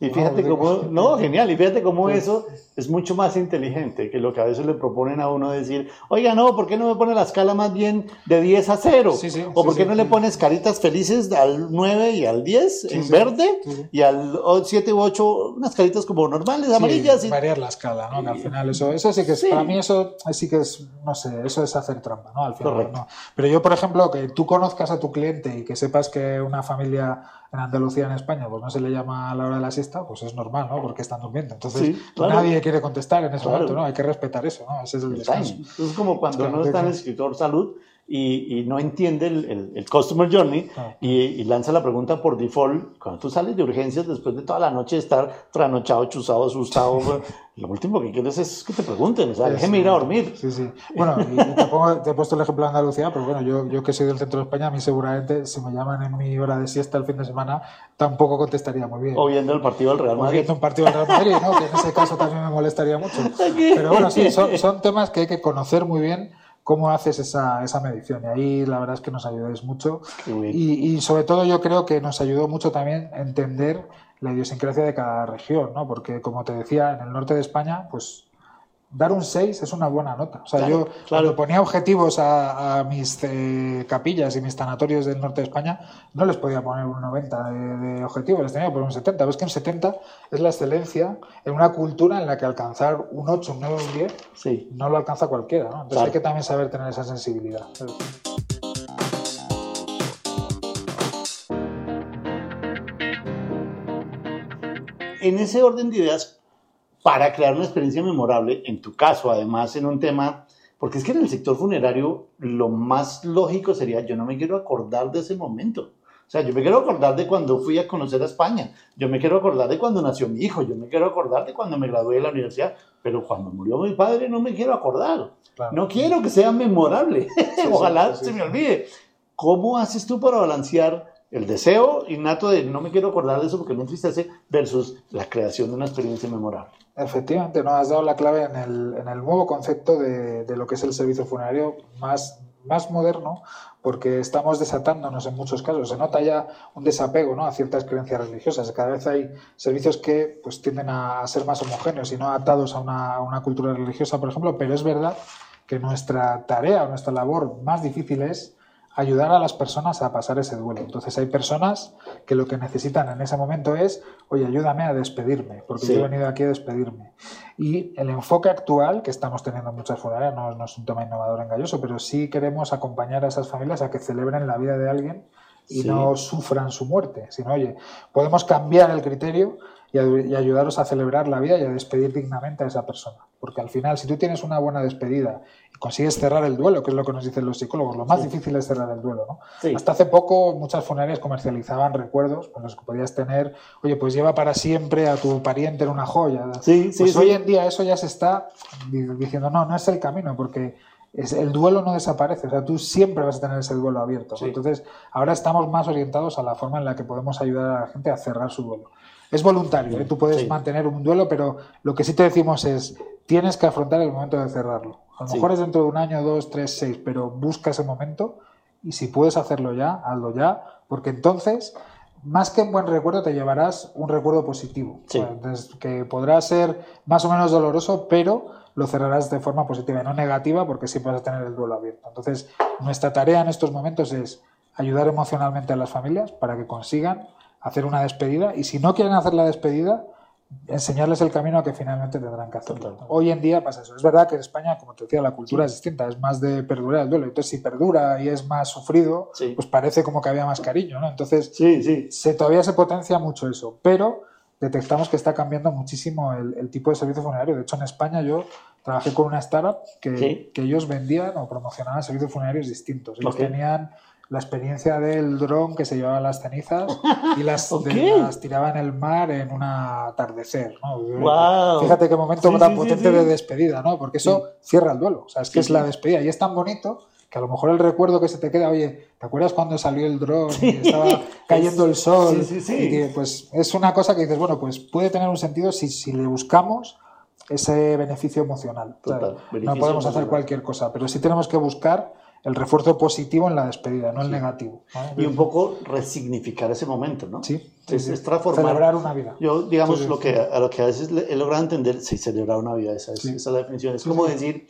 Y fíjate no, cómo, no, genial, y fíjate cómo Pues- eso es mucho más inteligente que lo que a veces le proponen a uno decir, oiga, no, ¿por qué no me pone la escala más bien de 10 a 0? Sí, sí, o sí, ¿por qué no le pones caritas felices al 9 y al 10 en verde y al 7 u 8 unas caritas como normales, amarillas? Y- variar la escala, ¿no? Que al final eso, eso sí que es, para mí eso sí que es, no sé, eso es hacer trampa, ¿no? Al final, Correcto. no. Pero yo, por ejemplo, que tú conozcas a tu cliente y que sepas que una familia en Andalucía, en España, pues no se le llama a la hora de la siesta, pues es normal, ¿no? Porque están durmiendo. Entonces, Sí, claro. nadie quiere contestar en ese Claro. momento, ¿no? Hay que respetar eso, ¿no? Ese es el descanso. Es como cuando no está el escritor salud y, y no entiende el, el, el Customer Journey Ah. y, y lanza la pregunta por default. Cuando tú sales de urgencias después de toda la noche de estar tranochado, chuzado, asustado, lo último que quieres es que te pregunten, o sea, déjeme ir a dormir. Sí, sí. Bueno, y te, pongo- te he puesto el ejemplo de Andalucía, pero bueno, yo, yo que soy del centro de España, a mí seguramente si me llaman en mi hora de siesta el fin de semana, tampoco contestaría muy bien. O viendo el partido del Real O Madrid. viendo un partido del Real Madrid, ¿no? que en ese caso también me molestaría mucho. Pero bueno, sí, son, son temas que hay que conocer muy bien cómo haces esa, esa medición. Y ahí la verdad es que nos ayudáis mucho. Y, y sobre todo yo creo que nos ayudó mucho también entender la idiosincrasia de cada región, ¿no? Porque como te decía, en el norte de España, pues dar un 6 es una buena nota. O sea, Claro, yo claro. cuando ponía objetivos a, a mis eh, capillas y mis tanatorios del norte de España, no les podía poner un 90 de, de objetivo, les tenía que poner un 70. Ves que un 70 es la excelencia en una cultura en la que alcanzar un 8, un 9, un 10 Sí. no lo alcanza cualquiera, ¿no? Entonces Claro. hay que también saber tener esa sensibilidad. En ese orden de ideas, para crear una experiencia memorable, en tu caso, además, en un tema, porque es que en el sector funerario lo más lógico sería, yo no me quiero acordar de ese momento. O sea, yo me quiero acordar de cuando fui a conocer a España, yo me quiero acordar de cuando nació mi hijo, yo me quiero acordar de cuando me gradué de la universidad, pero cuando murió mi padre no me quiero acordar. Claro. No quiero que sea memorable. Ojalá sí, sí, se sí. me olvide. ¿Cómo haces tú para balancear el deseo innato de no me quiero acordar de eso porque me entristece versus la creación de una experiencia memorable? Efectivamente, no has dado la clave en el, en el nuevo concepto de, de lo que es el servicio funerario más, más moderno, porque estamos desatándonos en muchos casos. Se nota ya un desapego ¿no? a ciertas creencias religiosas. Cada vez hay servicios que pues, tienden a ser más homogéneos y no atados a una, a una cultura religiosa, por ejemplo, pero es verdad que nuestra tarea o nuestra labor más difícil es ayudar a las personas a pasar ese duelo. Entonces hay personas que lo que necesitan en ese momento es, oye, ayúdame a despedirme, porque Sí. yo he venido aquí a despedirme. Y el enfoque actual que estamos teniendo en muchas funerarias no, no es un tema innovador engañoso, pero sí queremos acompañar a esas familias a que celebren la vida de alguien y Sí. no sufran su muerte, sino, oye, podemos cambiar el criterio y, ay- y ayudaros a celebrar la vida y a despedir dignamente a esa persona. Porque al final, si tú tienes una buena despedida y consigues cerrar el duelo, que es lo que nos dicen los psicólogos, lo más difícil es cerrar el duelo, ¿no? Sí. Hasta hace poco muchas funerarias comercializaban recuerdos con los que podías tener, oye, pues lleva para siempre a tu pariente en una joya. Sí, Pues hoy en día eso ya se está di- diciendo, no, no es el camino, porque es, el duelo no desaparece, o sea, tú siempre vas a tener ese duelo abierto. Sí. Entonces, ahora estamos más orientados a la forma en la que podemos ayudar a la gente a cerrar su duelo. Es voluntario, ¿eh? tú puedes Sí. mantener un duelo, pero lo que sí te decimos es, tienes que afrontar el momento de cerrarlo. A lo Sí. mejor es dentro de un año, dos, tres, seis, pero busca ese momento y si puedes hacerlo ya, hazlo ya, porque entonces, más que un buen recuerdo, te llevarás un recuerdo positivo. Sí. Entonces, que podrá ser más o menos doloroso, pero lo cerrarás de forma positiva y no negativa, porque siempre vas a tener el duelo abierto. Entonces, nuestra tarea en estos momentos es ayudar emocionalmente a las familias para que consigan hacer una despedida y si no quieren hacer la despedida, enseñarles el camino a que finalmente tendrán que hacerlo. Total. Hoy en día pasa eso. Es verdad que en España, como te decía, la cultura es distinta, es más de perdurar el duelo. Entonces, si perdura y es más sufrido, Sí. pues parece como que había más cariño, ¿no? Entonces, Sí, sí. se, todavía se potencia mucho eso, pero detectamos que está cambiando muchísimo el, el tipo de servicio funerario. De hecho, en España yo trabajé con una startup que, Sí. que ellos vendían o promocionaban servicios funerarios distintos. Ellos Ok. tenían la experiencia del dron que se llevaba las cenizas y las, Ok. de- las tiraba en el mar en un atardecer. ¿no? Guau. Fíjate qué momento Sí, tan sí, potente de despedida, ¿no? porque eso cierra el duelo. O sea, es que es la despedida y es tan bonito que a lo mejor el recuerdo que se te queda, oye, ¿te acuerdas cuando salió el dron y estaba cayendo el sol? Sí, sí, sí. Y que, pues es una cosa que dices, bueno, pues puede tener un sentido si, si le buscamos ese beneficio emocional. Total, Claro, no beneficio podemos hacer cualquier cosa, pero sí tenemos que buscar el refuerzo positivo en la despedida, no el negativo. ¿no? Y un poco resignificar ese momento, ¿no? Sí, sí, Es, sí. es transformar. Celebrar una vida. Yo, digamos, Sí, sí, lo sí. que, a lo que a veces he logrado entender, sí, celebrar una vida, esa es, Sí. esa es la definición. Es Sí, como sí. decir,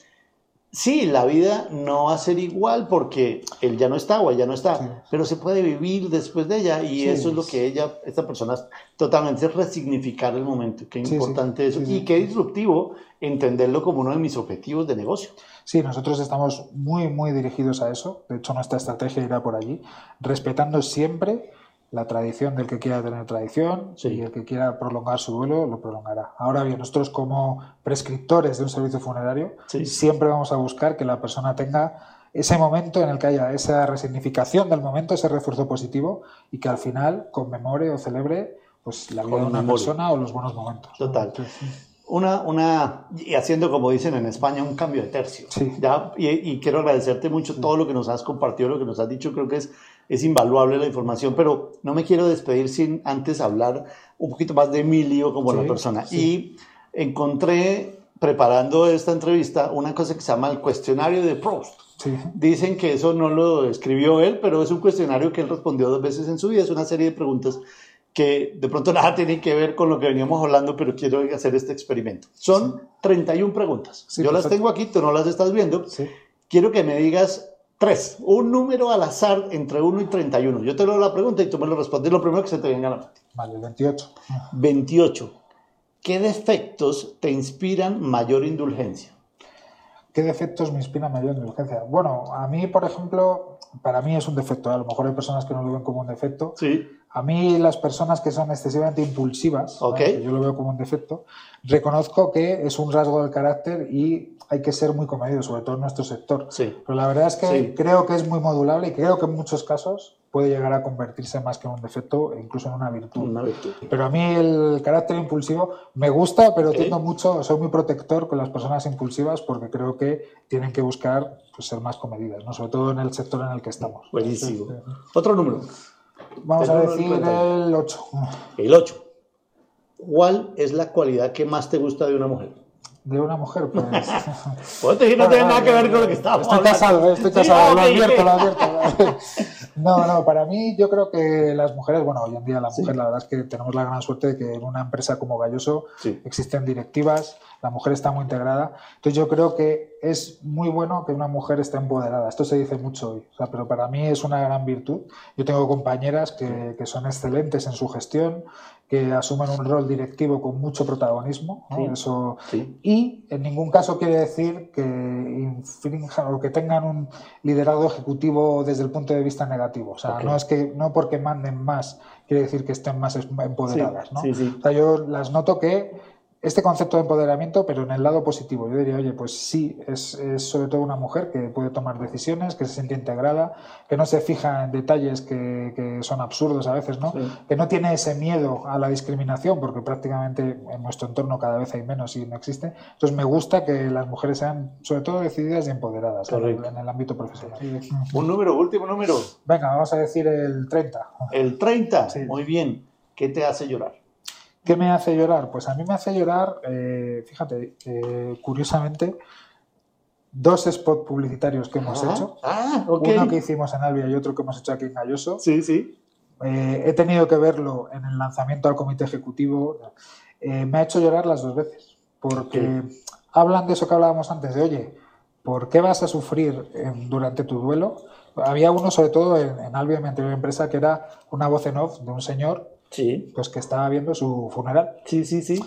sí, la vida no va a ser igual porque él ya no está o ella no está, Sí. pero se puede vivir después de ella y Sí. eso es lo que ella, esta persona, totalmente es resignificar el momento. Qué sí. importante eso Sí, sí. y qué disruptivo entenderlo como uno de mis objetivos de negocio. Sí, nosotros estamos muy, muy dirigidos a eso. De hecho, nuestra estrategia irá por allí, respetando siempre la tradición del que quiera tener tradición Sí. y el que quiera prolongar su duelo lo prolongará. Ahora bien, nosotros como prescriptores de un servicio funerario Sí. siempre vamos a buscar que la persona tenga ese momento en el que haya esa resignificación del momento, ese refuerzo positivo y que al final conmemore o celebre pues la vida de una Conmemore. persona o los buenos momentos. Total. Entonces, Una, una, y haciendo como dicen en España, un cambio de tercio. Sí. ¿ya? Y, y quiero agradecerte mucho todo lo que nos has compartido, lo que nos has dicho, creo que es, es invaluable la información, pero no me quiero despedir sin antes hablar un poquito más de Emilio como Sí, la persona. sí. Y encontré, preparando esta entrevista, una cosa que se llama el cuestionario de Proust. Sí. Dicen que eso no lo escribió él, pero es un cuestionario que él respondió dos veces en su vida. Es una serie de preguntas que de pronto nada tienen que ver con lo que veníamos hablando, pero quiero hacer este experimento. Son 31 preguntas. Yo las perfecto. tengo aquí, tú no las estás viendo. Sí. Quiero que me digas tres, un número al azar entre 1 y 31. Yo te leo la pregunta y tú me lo respondes lo primero que se te venga a la mente. Vale, el 28. 28. ¿Qué defectos te inspiran mayor indulgencia? ¿Qué defectos me inspiran mayor indulgencia? Bueno, a mí, por ejemplo, para mí es un defecto. A lo mejor hay personas que no lo ven como un defecto. Sí. A mí las personas que son excesivamente impulsivas, Ok. ¿vale? que yo lo veo como un defecto, reconozco que es un rasgo del carácter y hay que ser muy comedido, sobre todo en nuestro sector. Sí. Pero la verdad es que Sí. creo que es muy modulable y creo que en muchos casos puede llegar a convertirse más que en un defecto, incluso en una virtud. Una virtud. Pero a mí el carácter impulsivo me gusta, pero Ok. tiendo mucho, soy muy protector con las personas impulsivas porque creo que tienen que buscar pues, ser más comedidas, ¿no? sobre todo en el sector en el que estamos. Buenísimo. Otro número. Vamos a decir 31. el 8. El 8. ¿Cuál es la cualidad que más te gusta de una mujer? De una mujer, pues. Puedes decir, no tiene nada que ver con lo que estábamos Estoy hablando. casado, eh, estoy Sí, casado, lo advierto, lo advierto. No, no, para mí yo creo que las mujeres, bueno, hoy en día la mujer, la verdad es que tenemos la gran suerte de que en una empresa como Galloso Sí. existen directivas, la mujer está muy integrada. Entonces yo creo que es muy bueno que una mujer esté empoderada. Esto se dice mucho hoy, o sea, pero para mí es una gran virtud. Yo tengo compañeras que, que son excelentes en su gestión, que asumen un rol directivo con mucho protagonismo. ¿no? Sí. Eso, Sí. y en ningún caso quiere decir que infrinjan o que tengan un liderazgo ejecutivo desde el punto de vista negativo. O sea, no es que no porque manden más quiere decir que estén más empoderadas. Sí, ¿no? O sea, yo las noto que este concepto de empoderamiento, pero en el lado positivo, yo diría, oye, pues sí, es, es sobre todo una mujer que puede tomar decisiones, que se siente integrada, que no se fija en detalles que, que son absurdos a veces, ¿no? Sí. que no tiene ese miedo a la discriminación, porque prácticamente en nuestro entorno cada vez hay menos y no existe. Entonces me gusta que las mujeres sean sobre todo decididas y empoderadas en el, Correcto. en el ámbito profesional. Un número, último número. Venga, vamos a decir el 30. El 30. Sí. Muy bien. ¿Qué te hace llorar? ¿Qué me hace llorar? Pues a mí me hace llorar, eh, fíjate, eh, curiosamente, dos spots publicitarios que hemos Ah, hecho. Ah, ok. Uno que hicimos en Albia y otro que hemos hecho aquí en Galloso. Sí, sí. Eh, he tenido que verlo en el lanzamiento al comité ejecutivo. Me ha hecho llorar las dos veces, porque hablan de eso que hablábamos antes, de oye, ¿por qué vas a sufrir durante tu duelo? Había uno, sobre todo en, en Albia, en mi anterior empresa, que era una voz en off de un señor Sí. pues, que estaba viendo su funeral. Sí, sí, sí.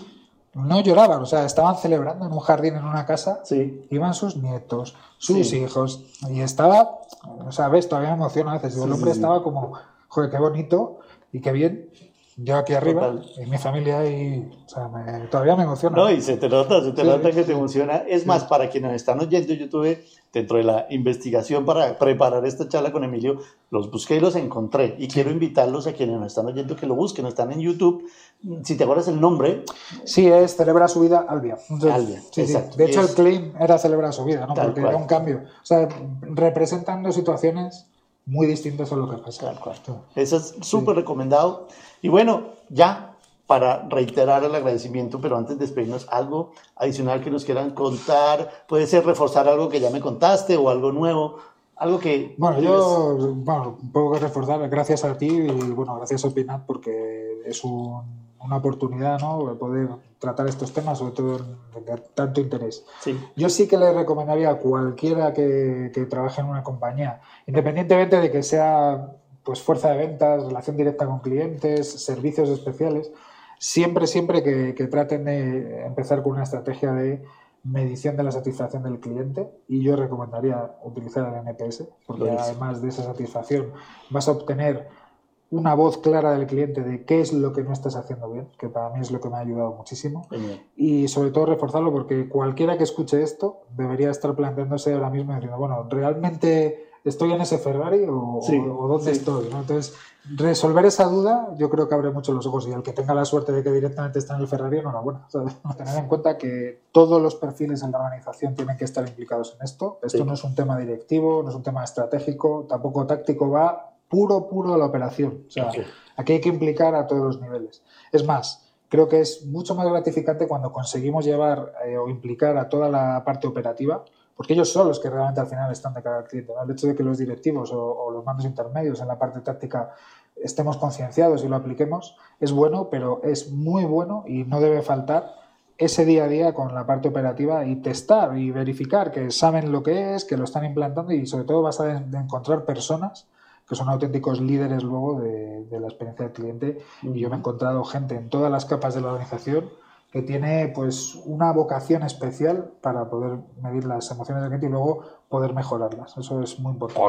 No lloraban, o sea, estaban celebrando en un jardín, en una casa, Sí. iban sus nietos, sus Sí. hijos, y estaba, o sea, ves, todavía me emociona a veces, Sí, el hombre estaba como, joder, qué bonito y qué bien, yo aquí arriba, Total. y mi familia, y, o sea, me- todavía me emociona. No, y se te nota, se te Sí. nota que te emociona. Es más, para quienes están oyendo, yo tuve dentro de la investigación para preparar esta charla con Emilio, los busqué y los encontré. Y quiero invitarlos a quienes nos están oyendo que lo busquen, están en YouTube. Si te acuerdas el nombre, Sí, es celebra su vida Albia. Albia, Sí, sí. De hecho, Es- el claim era celebra su vida, ¿no? Tal Porque cual. era un cambio. O sea, representando situaciones muy distintas a lo que pasa. Tal cual. Eso es súper recomendado. Y bueno, ya para reiterar el agradecimiento, pero antes de despedirnos, algo adicional que nos quieran contar, puede ser reforzar algo que ya me contaste o algo nuevo, algo que... Bueno, yo, bueno, que reforzar, gracias a ti y bueno, gracias a Opinat porque es un- una oportunidad, ¿no? De poder tratar estos temas, sobre todo de, tanto interés. Sí, Yo sí que le recomendaría a cualquiera que, que trabaje en una compañía, independientemente de que sea pues fuerza de ventas, relación directa con clientes, servicios especiales, siempre, siempre que, que traten de empezar con una estrategia de medición de la satisfacción del cliente y yo recomendaría utilizar el NPS porque además de esa satisfacción vas a obtener una voz clara del cliente de qué es lo que no estás haciendo bien, que para mí es lo que me ha ayudado muchísimo. Y sobre todo reforzarlo porque cualquiera que escuche esto debería estar planteándose ahora mismo diciendo, bueno, ¿realmente estoy en ese Ferrari o, dónde estoy? Entonces, resolver esa duda yo creo que abre mucho los ojos y el que tenga la suerte de que directamente está en el Ferrari, enhorabuena. O tener en cuenta que todos los perfiles en la organización tienen que estar implicados en esto. Esto no es un tema directivo, no es un tema estratégico, tampoco táctico, va puro, puro a la operación. O sea, aquí hay que implicar a todos los niveles. Es más, creo que es mucho más gratificante cuando conseguimos llevar eh, o implicar a toda la parte operativa, porque ellos son los que realmente al final están de cara al cliente. El hecho de que los directivos o, los mandos intermedios en la parte táctica estemos concienciados y lo apliquemos es bueno, pero es muy bueno y no debe faltar ese día a día con la parte operativa y testar y verificar que saben lo que es, que lo están implantando y sobre todo vas a encontrar personas que son auténticos líderes luego de, la experiencia del cliente. Y yo me he encontrado gente en todas las capas de la organización que tiene pues una vocación especial para poder medir las emociones del cliente y luego poder mejorarlas. Eso es muy importante.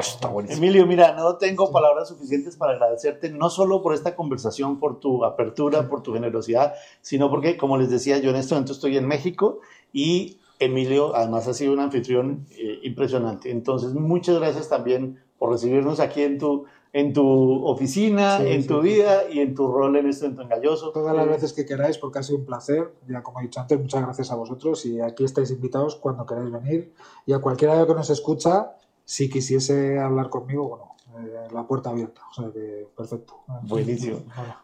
Emilio, mira, no tengo palabras suficientes para agradecerte, no solo por esta conversación, por tu apertura, por tu generosidad, sino porque, como les decía, yo en este momento estoy en México y Emilio además ha sido un anfitrión eh, impresionante. Entonces, muchas gracias también por recibirnos aquí en tu, en tu oficina, en tu vida y en tu rol en este engalloso. Todas las veces que queráis, porque ha sido un placer. Ya como he dicho antes, muchas gracias a vosotros y aquí estáis invitados cuando queráis venir. Y a cualquiera que nos escucha, si quisiese hablar conmigo, bueno, eh, la puerta abierta. O sea que perfecto. Buenísimo.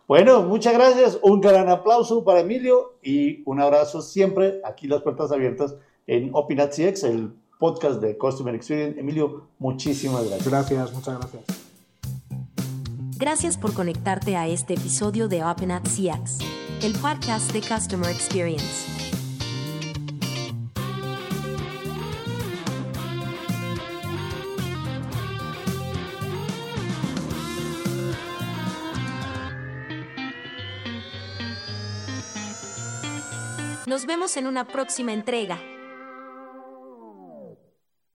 Bueno, muchas gracias. Un gran aplauso para Emilio y un abrazo siempre. Aquí las puertas abiertas en Opinat CX, el podcast de Customer Experience. Emilio, muchísimas gracias. Gracias, muchas gracias. Gracias por conectarte a este episodio de Open CX, el podcast de Customer Experience. Nos vemos en una próxima entrega.